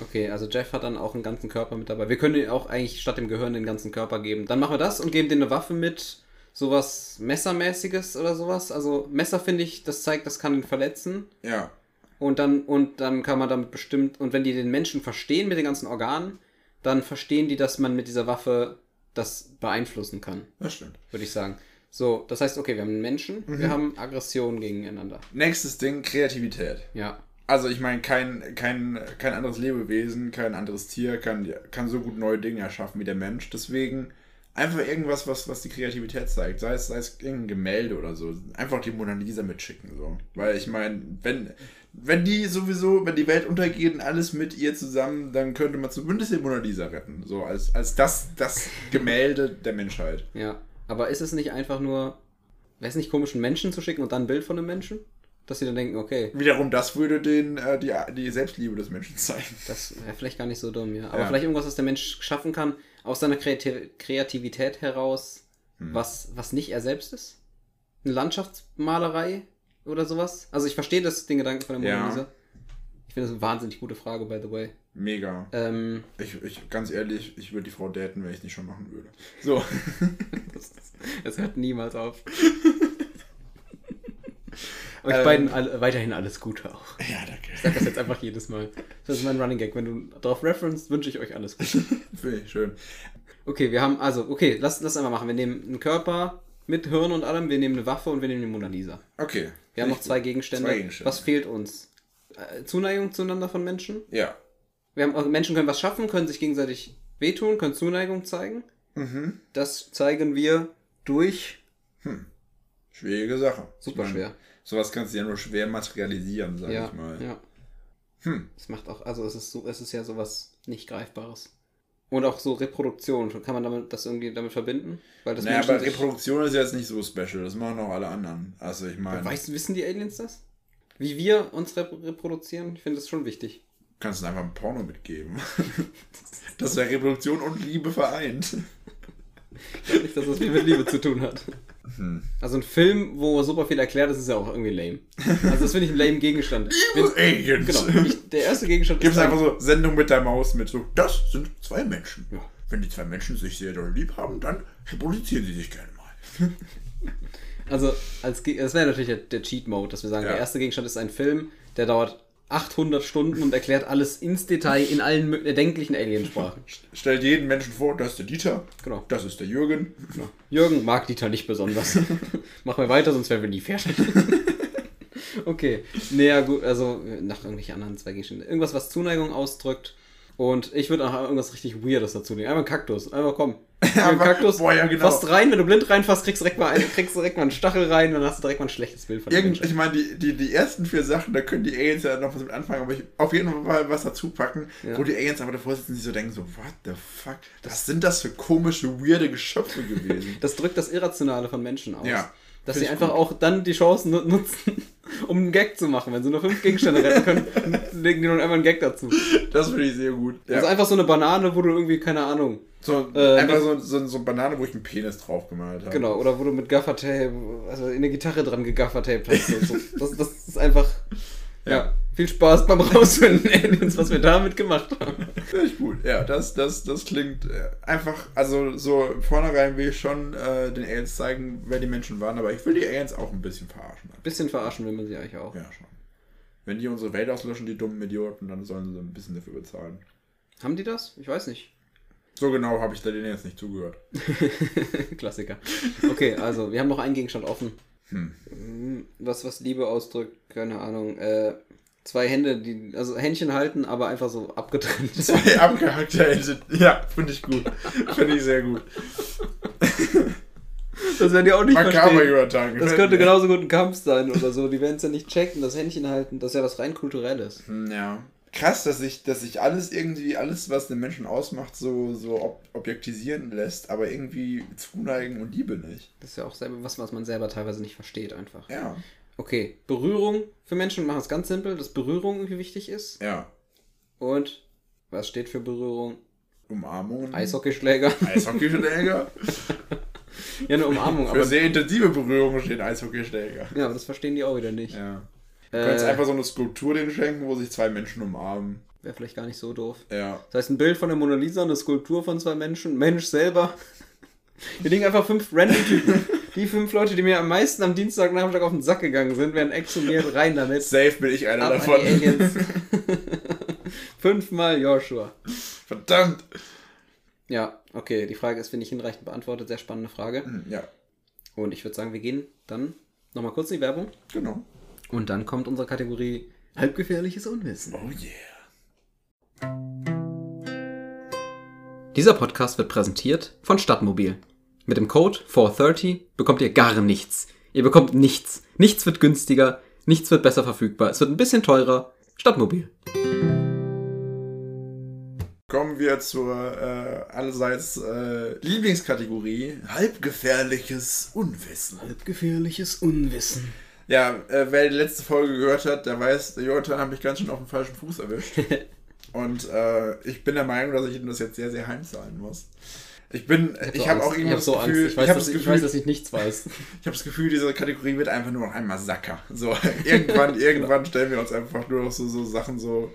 S1: Okay, also Jeff hat dann auch einen ganzen Körper mit dabei. Wir können ihm auch eigentlich statt dem Gehirn den ganzen Körper geben. Dann machen wir das und geben denen eine Waffe mit. Sowas Messermäßiges oder sowas. Also Messer finde ich, das zeigt, das kann ihn verletzen.
S3: Ja,
S1: Und dann, und dann kann man damit bestimmt, und wenn die den Menschen verstehen mit den ganzen Organen, dann verstehen die, dass man mit dieser Waffe das beeinflussen kann,
S3: das stimmt.
S1: würde ich sagen. So, das heißt, okay, wir haben einen Menschen,
S3: Mhm.
S1: wir haben Aggression gegeneinander.
S3: Nächstes Ding, Kreativität.
S1: Ja.
S3: Also ich meine, kein, kein, kein anderes Lebewesen, kein anderes Tier kann, kann so gut neue Dinge erschaffen wie der Mensch. Deswegen einfach irgendwas, was, was die Kreativität zeigt. Sei es, sei es irgendein Gemälde oder so. Einfach die Mona Lisa mitschicken. So. Weil ich meine, wenn, wenn die sowieso, wenn die Welt untergeht und alles mit ihr zusammen, dann könnte man zumindest die Mona Lisa retten. So als, als das, das Gemälde der Menschheit.
S1: Ja. Aber ist es nicht einfach nur, wäre es nicht komisch, einen Menschen zu schicken und dann ein Bild von einem Menschen? Dass sie dann denken, okay,
S3: Wiederum, das würde den, äh, die, die Selbstliebe des Menschen zeigen.
S1: das wäre vielleicht gar nicht so dumm, ja. Aber
S3: Ja.
S1: vielleicht irgendwas, was der Mensch schaffen kann, aus seiner Kreati Kreativität heraus,
S3: Hm.
S1: was, was nicht er selbst ist? Eine Landschaftsmalerei oder sowas? Also ich verstehe das, den Gedanken von der Mona
S3: Ja.
S1: Lisa. Ich finde das eine wahnsinnig gute Frage, by the way.
S3: Mega.
S1: Ähm,
S3: Ich, ich, ganz ehrlich, ich würde die Frau daten, wenn ich es nicht schon machen würde. So.
S1: das, das hört niemals auf. Euch
S3: Ähm.
S1: beiden alle, weiterhin alles Gute auch.
S3: Ja, danke.
S1: Ich sag das jetzt einfach jedes Mal. Das ist mein Running Gag. Wenn du darauf referenst, wünsche ich euch alles Gute.
S3: Finde ich schön.
S1: Okay, wir haben, also, okay, lass das einfach machen. Wir nehmen einen Körper mit Hirn und allem, wir nehmen eine Waffe und wir nehmen die Mona Lisa.
S3: Okay.
S1: Wir haben noch zwei. Gegenstände.
S3: Zwei Gegenstände.
S1: Was fehlt uns? Äh, Zuneigung zueinander von Menschen.
S3: Ja.
S1: Wir haben, also Menschen können was schaffen, können sich gegenseitig wehtun, können Zuneigung zeigen.
S3: Mhm.
S1: Das zeigen wir durch.
S3: Schwierige Sache.
S1: Super
S3: Ich mein,
S1: schwer.
S3: Sowas kannst du ja nur schwer materialisieren, sag
S1: Ja,
S3: ich mal.
S1: ja.
S3: Hm.
S1: Es macht auch, also es ist so, es ist ja sowas nicht Greifbares. Und auch so Reproduktion. Kann man damit, das irgendwie damit verbinden? Weil das
S3: naja,
S1: Menschen
S3: aber Reproduktion ist jetzt nicht so special. Das machen auch alle anderen. Also ich meine,
S1: Weißt, wissen die Aliens das? Wie wir uns rep reproduzieren? Ich finde das schon wichtig.
S3: kannst du einfach ein Porno mitgeben. das wäre Reproduktion und Liebe vereint.
S1: Ich glaube nicht, dass das viel mit Liebe zu tun hat.
S3: Hm.
S1: Also ein Film, wo super viel erklärt ist, ist ja auch irgendwie lame. Also das finde ich einen lame Gegenstand. Wenn,
S3: Aliens.
S1: genau. Ich, der erste Gegenstand
S3: Gibt es
S1: ein-
S3: einfach so Sendung mit der Maus mit so, das sind zwei Menschen.
S1: Ja.
S3: Wenn die zwei Menschen sich sehr doll lieb haben, dann reproduzieren sie sich gerne mal.
S1: Also, als das wäre natürlich der, der Cheat-Mode, dass wir sagen,
S3: Ja.
S1: der erste Gegenstand ist ein Film, der dauert 800 Stunden und erklärt alles ins Detail in allen erdenklichen Aliensprachen.
S3: Stellt jeden Menschen vor, das ist der Dieter,
S1: Genau.
S3: das ist der Jürgen.
S1: genau. Jürgen mag Dieter nicht besonders. Machen wir weiter, sonst werden wir nie fertig. okay. Naja, gut, also nach irgendwelchen anderen zwei Gegenstände. Irgendwas, was Zuneigung ausdrückt. Und ich würde auch irgendwas richtig Weirdes dazu nehmen. Einmal Kaktus. Einfach komm.
S3: Aber-
S1: Kaktus.
S3: boah, ja, genau.
S1: Fasst rein, wenn du blind reinfasst, kriegst du direkt mal, ein, kriegst direkt mal einen Stachel rein, dann hast du direkt mal ein schlechtes Bild von
S3: Irgend, ich meine, die, die, die ersten vier Sachen, da können die Aliens ja noch was mit anfangen, aber ich auf jeden Fall was dazu packen,
S1: Ja.
S3: wo die Aliens aber davor sitzen sich so denken, so, what the fuck, was sind das für komische, weirde Geschöpfe gewesen?
S1: Das drückt das Irrationale von Menschen aus.
S3: Ja,
S1: Dass sie einfach
S3: gut.
S1: auch dann die Chance nu- nutzen, um einen Gag zu machen. Wenn sie nur fünf Gegenstände retten können, legen die nur einmal einen Gag dazu.
S3: Das finde ich sehr gut. Ja.
S1: Also einfach so eine Banane, wo du irgendwie, keine Ahnung,
S3: so,
S1: äh,
S3: einfach so, so, so eine Banane, wo ich einen Penis drauf gemalt habe.
S1: genau, oder wo du mit Gaffertape, also eine Gitarre dran gegaffertaped hast. So. Das, das ist einfach, ja.
S3: Ja.
S1: viel Spaß beim Rausfinden, Aliens, was wir damit gemacht haben.
S3: Finde ich gut. Ja, das, das, das klingt äh, einfach, also so vornherein will ich schon äh, den Aliens zeigen, wer die Menschen waren, aber ich will die Aliens auch ein bisschen verarschen.
S1: Bisschen verarschen will man sie eigentlich auch.
S3: Ja, schon. Wenn die unsere Welt auslöschen, die dummen Idioten, dann sollen sie ein bisschen dafür bezahlen.
S1: Haben die das? Ich weiß nicht.
S3: So genau habe ich da denen jetzt nicht zugehört.
S1: Klassiker. Okay, also wir haben noch einen Gegenstand offen.
S3: Hm.
S1: Hm, Was, was Liebe ausdrückt, keine Ahnung. Äh, zwei Hände, die, also Händchen halten, aber einfach so abgetrennt.
S3: Zwei abgehackte Hände. Ja, finde ich gut. Finde ich sehr gut.
S1: Das werden die auch nicht
S3: Makaber
S1: verstehen. Das könnte genauso gut ein Kampf sein oder so. Die werden es ja nicht checken, das Händchen halten. Das ist ja was rein kulturelles.
S3: Hm, Ja. Krass, dass sich dass sich alles irgendwie, alles, was den Menschen ausmacht, so, so ob objektisieren lässt, aber irgendwie Zuneigen und Liebe nicht.
S1: Das ist ja auch selber was, was man selber teilweise nicht versteht einfach.
S3: Ja.
S1: Okay, Berührung für Menschen machen es ganz simpel, dass Berührung irgendwie wichtig ist.
S3: Ja.
S1: Und was steht für Berührung?
S3: Umarmungen.
S1: Eishockeyschläger.
S3: Eishockeyschläger.
S1: ja, eine Umarmung,
S3: Für
S1: aber,
S3: sehr intensive Berührungen stehen Eishockeyschläger.
S1: ja, aber das verstehen die auch wieder nicht.
S3: Ja. Du könntest
S1: Äh,
S3: einfach so eine Skulptur denen schenken, wo sich zwei Menschen umarmen.
S1: Wäre vielleicht gar nicht so doof.
S3: Ja.
S1: Das heißt, ein Bild von der Mona Lisa, eine Skulptur von zwei Menschen, Mensch selber. Hier liegen einfach fünf random Typen. Die fünf Leute, die mir am meisten am Dienstagnachmittag auf den Sack gegangen sind, werden exhumiert, rein damit.
S3: Safe bin ich einer
S1: Ab
S3: davon.
S1: Fünfmal Joshua.
S3: Verdammt.
S1: Ja, okay. Die Frage ist, finde ich, hinreichend beantwortet. Sehr spannende Frage.
S3: Hm, Ja,
S1: Und ich würde sagen, wir gehen dann nochmal kurz in die Werbung.
S3: genau.
S1: Und dann kommt unsere Kategorie Halbgefährliches Unwissen.
S3: Oh yeah.
S1: Dieser Podcast wird präsentiert von Stadtmobil. Mit dem Code 430 bekommt ihr gar nichts. Ihr bekommt nichts. Nichts wird günstiger, nichts wird besser verfügbar. Es wird ein bisschen teurer. Stadtmobil.
S3: Kommen wir zur äh, allerseits äh, Lieblingskategorie halbgefährliches Unwissen.
S1: Halbgefährliches Unwissen.
S3: Ja, äh, wer die letzte Folge gehört hat, der weiß, der Jonathan hat mich ganz schön auf den falschen Fuß erwischt. Und äh, ich bin der Meinung, dass ich ihm das jetzt sehr, sehr heimzahlen muss. Ich bin, ich, habe auch
S1: ich
S3: irgendwie
S1: hab
S3: das
S1: so
S3: Gefühl,
S1: Angst. Ich weiß,
S3: ich das
S1: ich, ich weiß,
S3: Gefühl,
S1: dass ich nichts weiß.
S3: ich habe das Gefühl, diese Kategorie wird einfach nur noch einmal Sacker. So, irgendwann, irgendwann stellen wir uns einfach nur noch so, so Sachen so.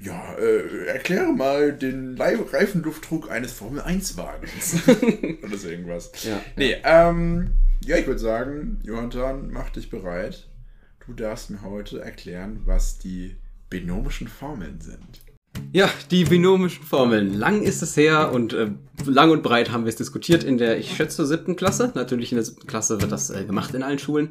S3: Ja, äh, erkläre mal den Reifenluftdruck eines Formel-1-Wagens. Oder so irgendwas.
S1: Ja.
S3: Nee, ähm, ja, ich würde sagen, Jonathan, mach dich bereit. Du darfst mir heute erklären, was die binomischen Formeln sind.
S1: Ja, die binomischen Formeln. Lang ist es her und äh, lang und breit haben wir es diskutiert in der, ich schätze, siebten Klasse. Natürlich in der siebten Klasse wird das äh, gemacht in allen Schulen.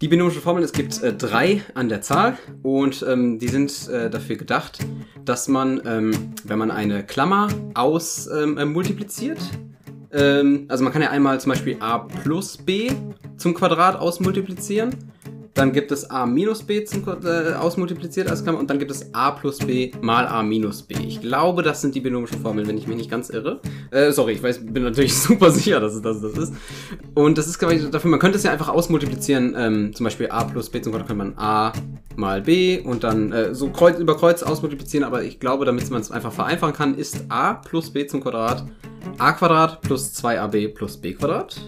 S1: Die binomischen Formeln, es gibt äh, drei an der Zahl und ähm, die sind äh, dafür gedacht, dass man, ähm, wenn man eine Klammer aus ähm, äh, multipliziert, ähm, also man kann ja einmal zum Beispiel a plus b zum Quadrat ausmultiplizieren. Dann gibt es a minus b zum, äh, ausmultipliziert als Klammer und dann gibt es a plus b mal a minus b. Ich glaube, das sind die binomischen Formeln, wenn ich mich nicht ganz irre. Äh, sorry, ich weiß, bin natürlich super sicher, dass es das, das ist. Und das ist ich, dafür, man könnte es ja einfach ausmultiplizieren, ähm, zum Beispiel a plus b zum Quadrat könnte man a mal b und dann äh, so kreuz über kreuz ausmultiplizieren, aber ich glaube, damit man es einfach vereinfachen kann, ist a plus b zum Quadrat a Quadrat plus 2ab plus b Quadrat.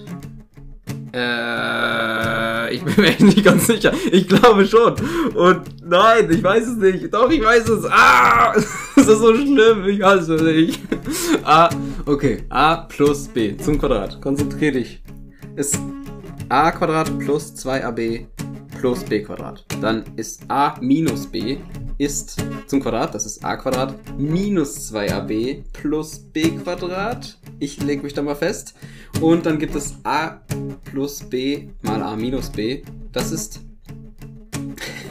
S1: Äh, ich bin mir echt nicht ganz sicher. Ich glaube schon. Und nein, ich weiß es nicht. Doch, ich weiß es. Ah, das ist so schlimm. Ich hasse es nicht. A, okay. A plus b zum Quadrat. Konzentrier dich. Ist a Quadrat plus 2ab plus b Quadrat. Dann ist a minus b ist zum Quadrat, das ist a Quadrat minus 2ab plus b Quadrat. Ich lege mich da mal fest. Und dann gibt es a plus b mal a minus b. Das ist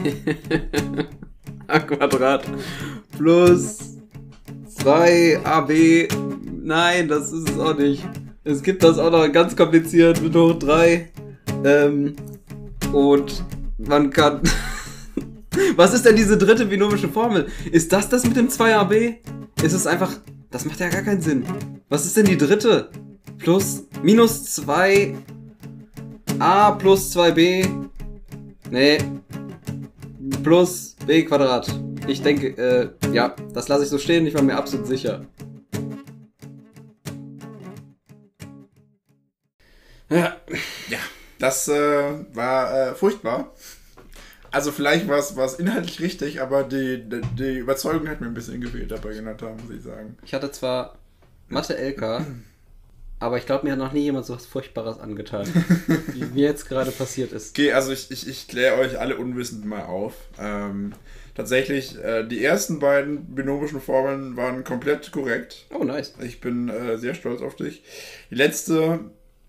S1: a Quadrat plus 2ab. Nein, das ist es auch nicht. Es gibt das auch noch ganz kompliziert mit hoch 3. Ähm, und man kann. Was ist denn diese dritte binomische Formel? Ist das das mit dem 2ab? Ist es einfach. Das macht ja gar keinen Sinn. Was ist denn die dritte? Plus. Minus 2. a plus 2b. Nee. Plus b Quadrat. Ich denke, äh, ja, das lasse ich so stehen. Ich war mir absolut sicher. Ja.
S3: Ja, das äh, war äh, furchtbar. Also vielleicht war es war es inhaltlich richtig, aber die, die, die Überzeugung hat mir ein bisschen gefehlt dabei, Jonathan, muss ich sagen.
S1: Ich hatte zwar Mathe LK Aber ich glaube, mir hat noch nie jemand so was Furchtbares angetan, wie mir jetzt gerade passiert ist.
S3: Okay, also ich, ich, ich kläre euch alle unwissend mal auf. Ähm, tatsächlich, äh, die ersten beiden binomischen Formeln waren komplett korrekt.
S1: Oh, nice.
S3: Ich bin äh, sehr stolz auf dich. Die letzte,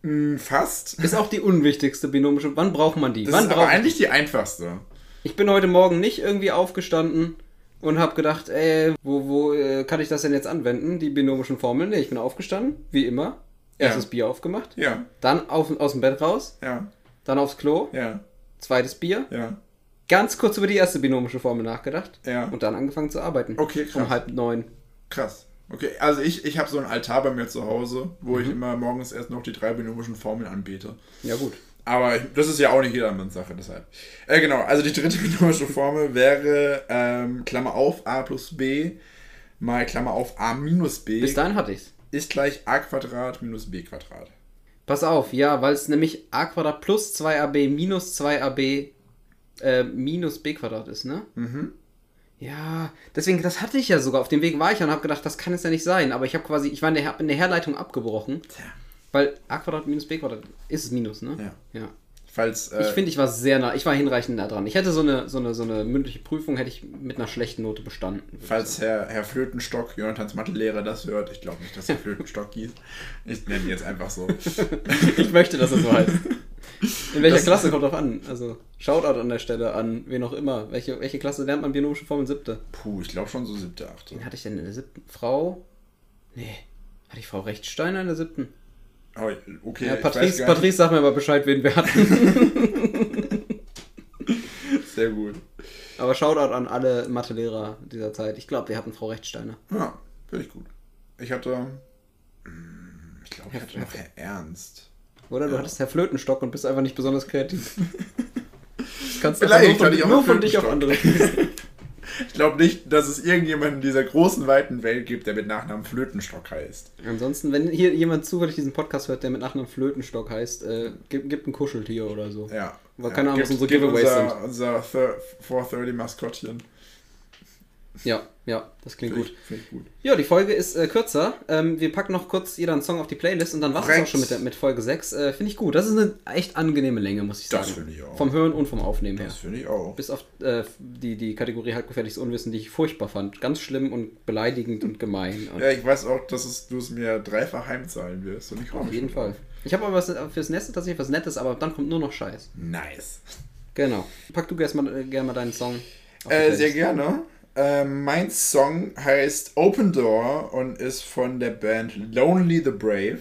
S3: mh, fast.
S1: Ist auch die unwichtigste binomische. Wann braucht man die?
S3: Das
S1: Wann
S3: ist aber eigentlich die einfachste.
S1: Ich bin heute Morgen nicht irgendwie aufgestanden und habe gedacht, ey, wo, wo äh, kann ich das denn jetzt anwenden, die binomischen Formeln? Nee, ich bin aufgestanden, wie immer. Erstes
S3: Ja.
S1: Bier aufgemacht,
S3: Ja,
S1: dann auf, aus dem Bett raus,
S3: ja,
S1: dann aufs Klo,
S3: ja,
S1: zweites Bier,
S3: ja,
S1: ganz kurz über die erste binomische Formel nachgedacht
S3: ja.
S1: und dann angefangen zu arbeiten.
S3: Okay, krass.
S1: Um halb neun.
S3: Krass. Okay, also ich, ich habe so einen Altar bei mir zu Hause, wo
S1: Mhm.
S3: ich immer morgens erst noch die drei binomischen Formeln anbete.
S1: Ja gut.
S3: Aber das ist ja auch nicht jedermanns Sache, deshalb. Äh, genau, also die dritte binomische Formel wäre ähm, Klammer auf a plus b mal Klammer auf a minus b
S1: Bis dahin hatte ich's.
S3: ist gleich a Quadrat minus b Quadrat.
S1: Pass auf, ja, weil es nämlich a Quadrat plus 2ab minus 2ab äh, minus b Quadrat ist, ne?
S3: Mhm.
S1: Ja, deswegen, das hatte ich ja sogar. Auf dem Weg war ich und habe gedacht, das kann es ja nicht sein. Aber ich habe quasi, ich war in der, in der Herleitung abgebrochen.
S3: Tja.
S1: Weil a Quadrat minus b Quadrat ist es minus, ne?
S3: Ja.
S1: ja.
S3: Falls, äh,
S1: Ich finde, ich war sehr nah, ich war hinreichend nah dran. Ich hätte so eine, so eine, so eine mündliche Prüfung, hätte ich mit einer schlechten Note bestanden.
S3: falls Herr, Herr Flötenstock, Jonathans Mathelehrer, das hört, ich glaube nicht, dass er Flötenstock hieß. Ich nenne ihn jetzt einfach so.
S1: Ich möchte, dass es so heißt. In welcher
S3: Das-
S1: Klasse kommt drauf an? Also, Shoutout an der Stelle an wen auch immer. Welche, welche Klasse lernt man binomische Formeln? Siebte.
S3: Puh, ich glaube schon so siebte, achte.
S1: Wen hatte ich denn in der siebten? Frau? Nee. Hatte ich Frau Rechtsteiner in der siebten?
S3: Okay,
S1: Ja, Patrice. Patrice, sag mir mal Bescheid, wen wir hatten.
S3: Sehr gut.
S1: Aber Shoutout an alle Mathelehrer dieser Zeit. Ich glaube, wir hatten Frau Rechtsteiner.
S3: Ja, finde ich gut. Ich hatte. hm, Ich glaube, ich hatte noch Herr Ernst.
S1: Oder? Du
S3: Ja.
S1: hattest Herr Flötenstock und bist einfach nicht besonders kreativ. Kannst du
S3: Vielleicht
S1: nur von, nur von dich auf andere.
S3: Ich glaube nicht, dass es irgendjemanden in dieser großen, weiten Welt gibt, der mit Nachnamen Flötenstock heißt.
S1: Ansonsten, wenn hier jemand zufällig diesen Podcast hört, der mit Nachnamen Flötenstock heißt, äh, gib, gib ein Kuscheltier oder so.
S3: Ja.
S1: Aber keine Ahnung, was
S3: Gibt-
S1: unsere
S3: gibt
S1: Giveaways
S3: unser,
S1: sind.
S3: Unser Thir- 430 Maskottchen.
S1: Ja, ja, das klingt gut.
S3: ich, gut.
S1: Ja, die Folge ist äh, kürzer. Ähm, wir packen noch kurz jeder einen Song auf die Playlist und dann war es auch schon mit, der, mit Folge 6. Äh, finde ich gut. Das ist eine echt angenehme Länge, muss ich sagen.
S3: Das finde ich auch.
S1: Vom Hören und vom Aufnehmen her.
S3: Das finde ich auch.
S1: Bis auf äh, die, die Kategorie halbgefährliches Unwissen, die ich furchtbar fand. Ganz schlimm und beleidigend und gemein. Und
S3: Ja, ich weiß auch, dass es, du es mir dreifach heimzahlen wirst. Und ich
S1: auf jeden Fall.
S3: drauf.
S1: Ich habe aber was fürs Nächste tatsächlich was Nettes, aber dann kommt nur noch Scheiß.
S3: Nice.
S1: Genau. Pack du gerne mal, gerne mal deinen Song.
S3: Äh, sehr gerne. Ähm, mein Song heißt Open Door und ist von der Band Lonely the Brave.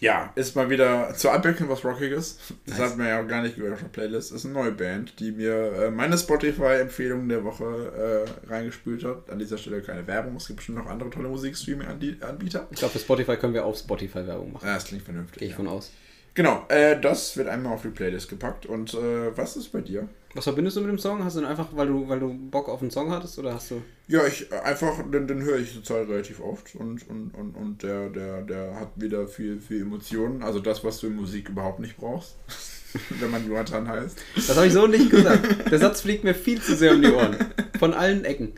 S3: Ja, ist mal wieder zur Abwechslung was Rockiges. Das
S1: Nice.
S3: hat man ja auch gar nicht gehört auf der Playlist. Ist eine neue Band, die mir äh, meine Spotify-Empfehlung der Woche äh, reingespült hat. An dieser Stelle keine Werbung. Es gibt bestimmt noch andere tolle Musikstreaming-Anbieter.
S1: Ich glaube, für Spotify können wir auf Spotify Werbung machen.
S3: Ja, das klingt vernünftig.
S1: Gehe ich
S3: ja.
S1: von aus.
S3: Genau, äh, das wird einmal auf die Playlist gepackt. Und äh, was ist bei dir?
S1: Was verbindest du mit dem Song? Hast du den einfach, weil du, weil du Bock auf einen Song hattest oder hast du.
S3: Ja, ich äh, einfach, den, den höre ich zurzeit relativ oft und, und, und, und der, der, der hat wieder viel, viel Emotionen. Also das, was du in Musik überhaupt nicht brauchst, wenn man Jonathan heißt.
S1: Das habe ich so nicht gesagt. Der Satz fliegt mir viel zu sehr um die Ohren. Von allen Ecken.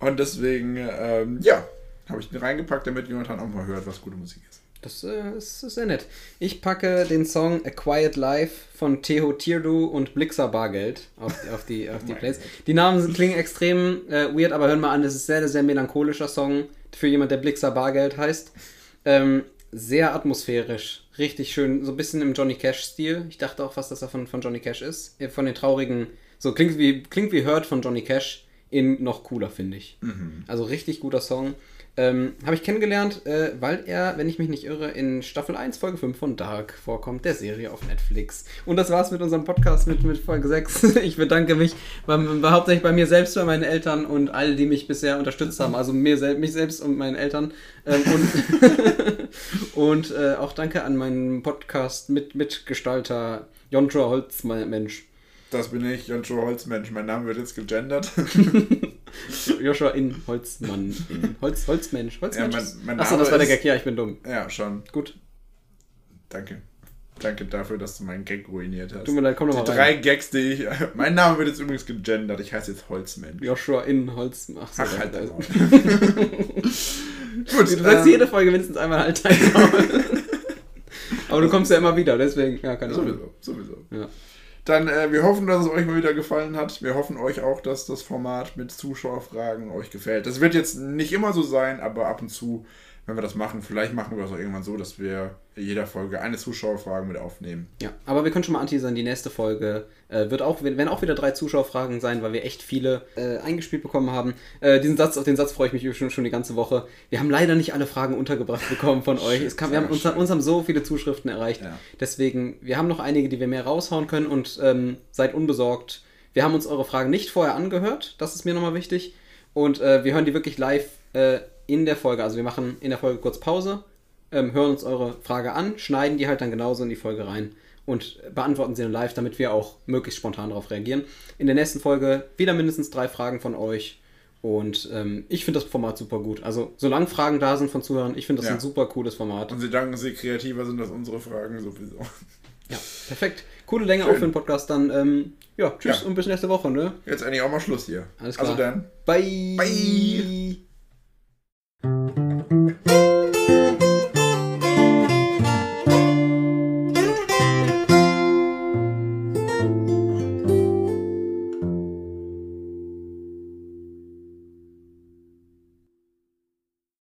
S3: Und deswegen, ähm, ja, habe ich den reingepackt, damit Jonathan auch mal hört, was gute Musik ist.
S1: Das äh, ist, ist sehr nett. Ich packe den Song A Quiet Life von Teho Tirdu und Blixer Bargeld auf, auf die, auf die
S3: Mein
S1: Plays. Die Namen sind- klingen extrem äh, weird, aber hören mal an, das ist sehr, sehr melancholischer Song für jemand, der Blixer Bargeld heißt. Ähm, sehr atmosphärisch, richtig schön, so ein bisschen im Johnny Cash-Stil. Ich dachte auch fast, dass er von, von Johnny Cash ist. Äh, Von den traurigen, so klingt wie, klingt wie Hurt von Johnny Cash, in noch cooler, finde ich. Also richtig guter Song. Ähm, Habe ich kennengelernt, äh, weil er, wenn ich mich nicht irre, in Staffel 1, Folge 5 von Dark vorkommt, der Serie auf Netflix. Und das war's mit unserem Podcast mit, mit Folge 6. Ich bedanke mich beim, hauptsächlich bei mir selbst, bei meinen Eltern und all, die mich bisher unterstützt haben. Also mir sel mich selbst und meinen Eltern. Ähm, und und äh, auch danke an meinen Podcast-Mitgestalter Jontra Holzmensch.
S3: Das bin ich, Joshua Holzmensch. Mein Name wird jetzt gegendert.
S1: Joshua in Holzmann. In Holz, Holzmensch. Holzmensch.
S3: Ja, mein- mein
S1: Achso, das war der Gag. Ja, ich bin dumm.
S3: ja, schon.
S1: Gut.
S3: Danke. Danke dafür, dass du meinen Gag ruiniert hast.
S1: Tut mir leid, komm noch
S3: Die drei
S1: rein.
S3: Gags, die ich. Mein Name wird jetzt übrigens gegendert. Ich heiße jetzt Holzmensch.
S1: Joshua in Holz. Ach, so,
S3: Ach,
S1: da-
S3: halt Maul. Gut,
S1: Du sagst
S3: ähm,
S1: jede Folge mindestens einmal halt dein. Aber du kommst ja immer wieder, deswegen, ja, keine Ahnung.
S3: Sowieso, sowieso.
S1: Ja.
S3: Dann, äh, wir hoffen, dass es euch mal wieder gefallen hat. Wir hoffen euch auch, dass das Format mit Zuschauerfragen euch gefällt. Das wird jetzt nicht immer so sein, aber ab und zu, wenn wir das machen, vielleicht machen wir das auch irgendwann so, dass wir in jeder Folge eine Zuschauerfrage mit aufnehmen.
S1: Ja, aber wir können schon mal anteasern, die nächste Folge äh, wird auch, werden auch wieder drei Zuschauerfragen sein, weil wir echt viele äh, eingespielt bekommen haben. Äh, diesen Satz, auf den Satz freue ich mich schon, schon die ganze Woche. Wir haben leider nicht alle Fragen untergebracht bekommen von euch. Es kam, wir haben, uns, uns haben so viele Zuschriften erreicht.
S3: Ja.
S1: Deswegen, wir haben noch einige, die wir mehr raushauen können und ähm, seid unbesorgt. Wir haben uns eure Fragen nicht vorher angehört, das ist mir nochmal wichtig. Und äh, wir hören die wirklich live äh, in der Folge. Also wir machen in der Folge kurz Pause, ähm, hören uns eure Frage an, schneiden die halt dann genauso in die Folge rein und beantworten sie dann live, damit wir auch möglichst spontan darauf reagieren. In der nächsten Folge wieder mindestens drei Fragen von euch. Und ähm, ich finde das Format super gut. Also, solange Fragen da sind von Zuhörern, ich finde das
S3: Ja.
S1: ein super cooles Format.
S3: Und sie danken sie kreativer sind als unsere Fragen sowieso.
S1: Ja, perfekt. Coole Länge auch für den Podcast. Dann, ähm, ja, tschüss
S3: Ja.
S1: und bis nächste Woche, ne?
S3: Jetzt eigentlich auch mal Schluss hier.
S1: Alles klar.
S3: Also dann.
S1: Bye.
S3: Bye. Thank you.